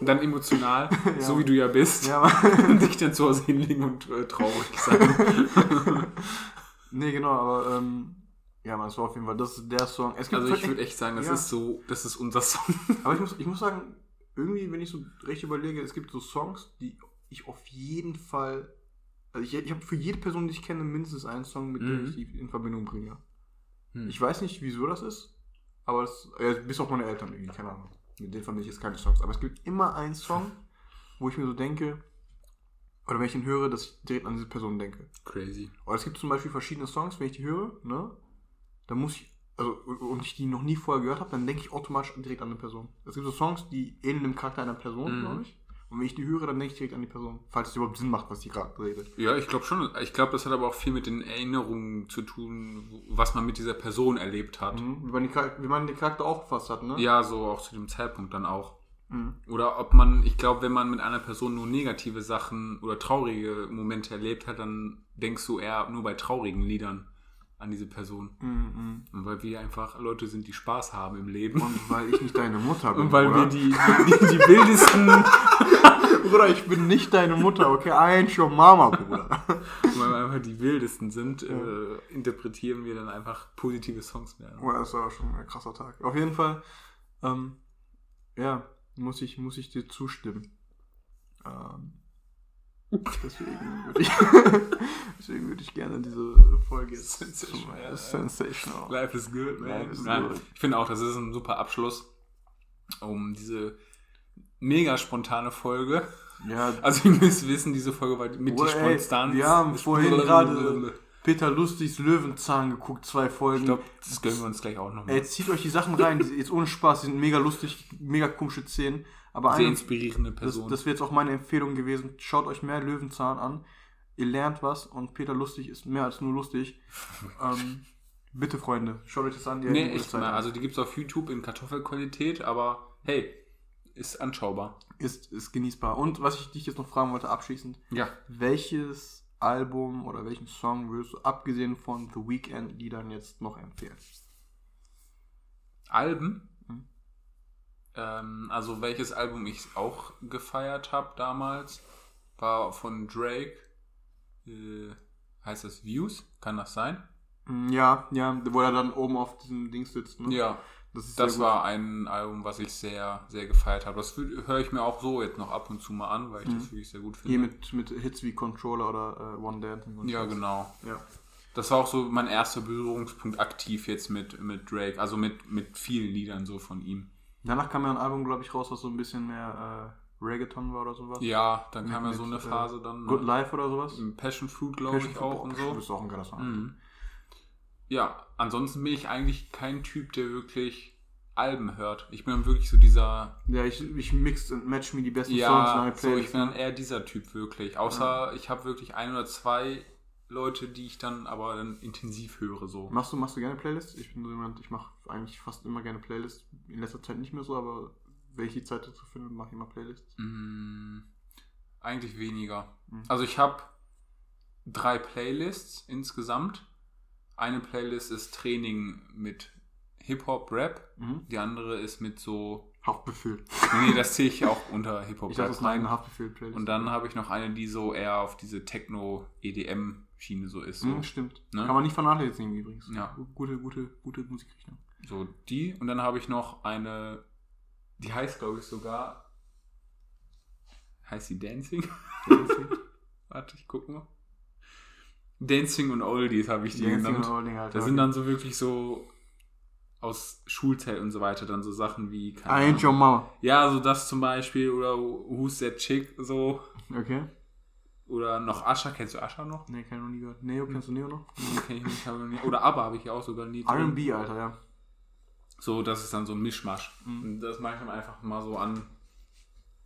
dann emotional, ja. so wie du ja bist, ja, Mann. dich dann zu Hause hinlegen und äh, traurig sein. nee, genau, aber ähm, ja, man, es war auf jeden Fall, das ist der Song. also ich würde echt sagen, das ja. ist so, das ist unser Song. Aber ich muss, ich muss sagen, irgendwie, wenn ich so recht überlege, es gibt so Songs, die ich auf jeden Fall, also ich, ich habe für jede Person, die ich kenne, mindestens einen Song, mit mhm. dem ich die in Verbindung bringe. Mhm. Ich weiß nicht, wieso das ist, aber das, ja, bis auf meine Eltern irgendwie, keine Ahnung. Mit denen verbinde ich jetzt keine Songs. Aber es gibt immer einen Song, wo ich mir so denke, oder wenn ich ihn höre, dass ich direkt an diese Person denke. Crazy. Oder es gibt zum Beispiel verschiedene Songs, wenn ich die höre, ne? Dann muss ich, also, und ich die noch nie vorher gehört habe, dann denke ich automatisch direkt an eine Person. Es gibt so Songs, die ähneln dem Charakter einer Person, mhm. glaube ich. Und wenn ich die höre, dann denke ich direkt an die Person. Falls es überhaupt Sinn macht, was die gerade redet. Ja, ich glaube schon. Ich glaube, das hat aber auch viel mit den Erinnerungen zu tun, was man mit dieser Person erlebt hat. Mhm. Wie, man die, wie man den Charakter aufgefasst hat, ne? Ja, so auch zu dem Zeitpunkt dann auch. Mhm. Oder ob man, ich glaube, wenn man mit einer Person nur negative Sachen oder traurige Momente erlebt hat, dann denkst du eher nur bei traurigen Liedern an diese Person. Mhm. Und weil wir einfach Leute sind, die Spaß haben im Leben. Und weil ich nicht deine Mutter bin. Und weil oder? wir die, die, die, wildesten. Bruder, ich bin nicht deine Mutter, okay? Ain't your mama, Bruder. weil wir einfach die wildesten sind, ja. äh, interpretieren wir dann einfach positive Songs mehr. Oh, das war schon ein krasser Tag. Auf jeden Fall, ähm, ja, muss ich, muss ich dir zustimmen. Ähm, Deswegen würde ich, deswegen würde ich gerne diese Folge jetzt sensational. sensational. Life is good, man. Life is Nein, good. Ich finde auch, das ist ein super Abschluss, um diese mega spontane Folge. Ja. Also ihr müsst wissen, diese Folge war mit die spontan. Wir haben vorhin gerade Peter Lustigs Löwenzahn geguckt, zwei Folgen. Ich glaube, das gönnen wir uns gleich auch noch. Mal. Ey, zieht euch die Sachen rein, jetzt ohne Spaß, die sind mega lustig, mega komische Szenen. Aber Sehr eine, inspirierende Person. Das, das wäre jetzt auch meine Empfehlung gewesen. Schaut euch mehr Löwenzahn an. Ihr lernt was und Peter Lustig ist mehr als nur lustig. ähm, Bitte, Freunde, schaut euch das an. Die Nee, echt mal. Also die gibt es auf YouTube in Kartoffelqualität, aber hey, ist anschaubar. ist, ist genießbar. Und was ich dich jetzt noch fragen wollte, abschließend, Ja. welches Album oder welchen Song würdest du abgesehen von The Weeknd Liedern jetzt noch empfehlen? Alben. Mhm. Ähm, also welches Album ich auch gefeiert habe damals, war von Drake. Äh, heißt das Views? Kann das sein? Mm, Ja, ja, wo er dann oben auf diesem Ding sitzt. Ne? Ja, das, das war ein Album, was ich sehr, sehr gefeiert habe. Das höre ich mir auch so jetzt noch ab und zu mal an, weil ich das wirklich sehr gut Mhm. Hier finde. mit, mit Hits wie Controller oder äh, One Dancing. und Ja, so. genau. Ja. Das war auch so mein erster Berührungspunkt aktiv jetzt mit, mit Drake, also mit, mit vielen Liedern so von ihm. Danach kam ja ein Album, glaube ich, raus, was so ein bisschen mehr äh, Reggaeton war oder sowas. Ja, dann Mit- kam ja so eine äh, Phase dann. Good Ne? Life oder sowas. Passion Fruit, glaube ich, auch und so. Das ist auch ein geiler Song. Mhm. Ja, ansonsten bin ich eigentlich kein Typ, der wirklich Alben hört. Ich bin dann wirklich so dieser. Ja, ich, ich mix und match mir die besten Songs in Ja, eine so, ich Playlist. bin dann eher dieser Typ wirklich. Außer ich habe wirklich ein oder zwei Leute, die ich dann aber dann intensiv höre. So. Machst du, machst du gerne Playlists? Ich bin so jemand, ich mache eigentlich fast immer gerne Playlists. In letzter Zeit nicht mehr so, aber wenn ich die Zeit dazu finde, mache ich immer Playlists. Mm, eigentlich weniger. Mhm. Also ich habe drei Playlists insgesamt. Eine Playlist ist Training mit Hip-Hop, Rap. Mhm. Die andere ist mit so. Haftbefehl. Nee, das zähle ich auch unter Hip-Hop, Ich ist eine rein. Haftbefehl-Playlist. Und dann habe ich noch eine, die so eher auf diese Techno-EDM-Schiene so ist. So. Mhm, stimmt. Ne? Kann man nicht vernachlässigen übrigens. Ja. Gute, gute, gute Musikrichtung. so die. Und dann habe ich noch eine, die heißt, glaube ich, sogar. Heißt die Dancing? Warte, ich guck mal. Dancing und Oldies habe ich die Dancing genannt. und Holding, Alter. Da sind dann so wirklich so aus Schulzeit und so weiter dann so Sachen wie. keine I ain't your mama. Ja, so das zum Beispiel oder Who's That Chick so. Okay. Oder noch Asha. Kennst du Asha noch? Nee, kenn ich noch nie gehört. Neo, kennst du Neo noch? Nee, kenn ich nicht, hab ich noch nie. Oder ABBA habe ich ja auch sogar nie. R&B, Alter, ja. So, das ist dann so ein Mischmasch. Mhm. Das mache ich dann einfach mal so an,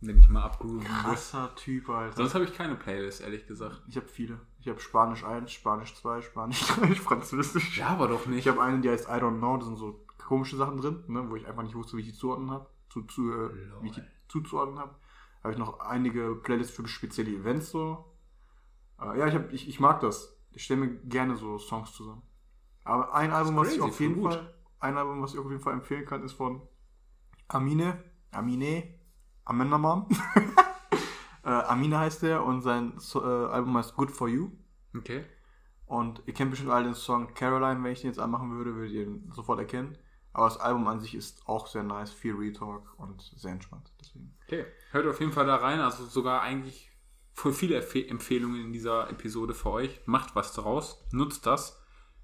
wenn ich mal abgrooven. Krasser Typ, Alter. Sonst habe ich keine Playlist, ehrlich gesagt. Ich habe viele. Ich habe Spanisch 1, Spanisch 2, Spanisch 3, Französisch. Ja, aber doch nicht. Ich habe eine, die heißt I don't know, da sind so komische Sachen drin, ne, wo ich einfach nicht wusste, wie ich die zuordnen habe. Zu, zu, äh, wie ich die zuzuordnen habe. Habe ich noch einige Playlists für spezielle Events so. Äh, ja, ich, hab, ich, ich mag das. Ich stelle mir gerne so Songs zusammen. Aber ein Album, was ich auf jeden. Fall, ein Album, was ich auf jeden Fall empfehlen kann, ist von Amine, Amine, Amenaman. äh, Amine heißt der und sein so äh, Album heißt Good For You. Okay. Und ihr kennt bestimmt alle den Song Caroline, wenn ich den jetzt anmachen würde, würdet ihr ihn sofort erkennen. Aber das Album an sich ist auch sehr nice, viel Retalk und sehr entspannt. Deswegen. Okay. Hört auf jeden Fall da rein. Also sogar eigentlich voll viele Empfe- Empfehlungen in dieser Episode für euch. Macht was daraus. Nutzt das.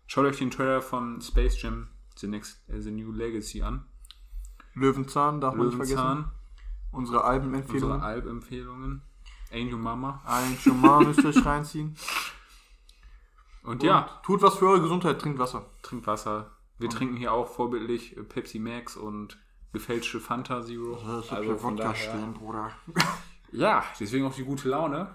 Schaut euch den Trailer von Space Jam The, Next, äh, The New Legacy an. Löwenzahn darf man nicht vergessen. Löwenzahn. Unsere Albenempfehlungen. Unsere Albempfehlungen. Angel Mama. Schon mal müsst ihr euch reinziehen. Und ja, Tut was für eure Gesundheit, trinkt Wasser. trinkt Wasser. Wir trinken hier auch vorbildlich Pepsi Max und gefälschte Fanta Zero. Also von daher, Bruder. ja, deswegen auch die gute Laune.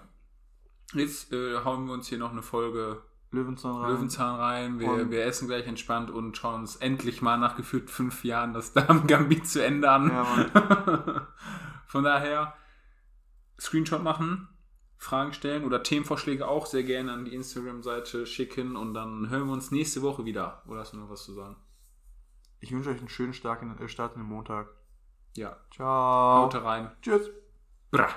Jetzt äh, hauen wir uns hier noch eine Folge Löwenzahn rein. Löwenzahn rein. Wir, wir essen gleich entspannt und schauen uns endlich mal nach gefühlt fünf Jahren das Darm-Gambit zu Ende an. Ja. Von daher Screenshot machen, Fragen stellen oder Themenvorschläge auch sehr gerne an die Instagram-Seite schicken und dann hören wir uns nächste Woche wieder. Oder hast du noch was zu sagen? Ich wünsche euch einen schönen Start in, äh, Start in den Montag. Ja, Ciao. haut rein. Tschüss. Bra.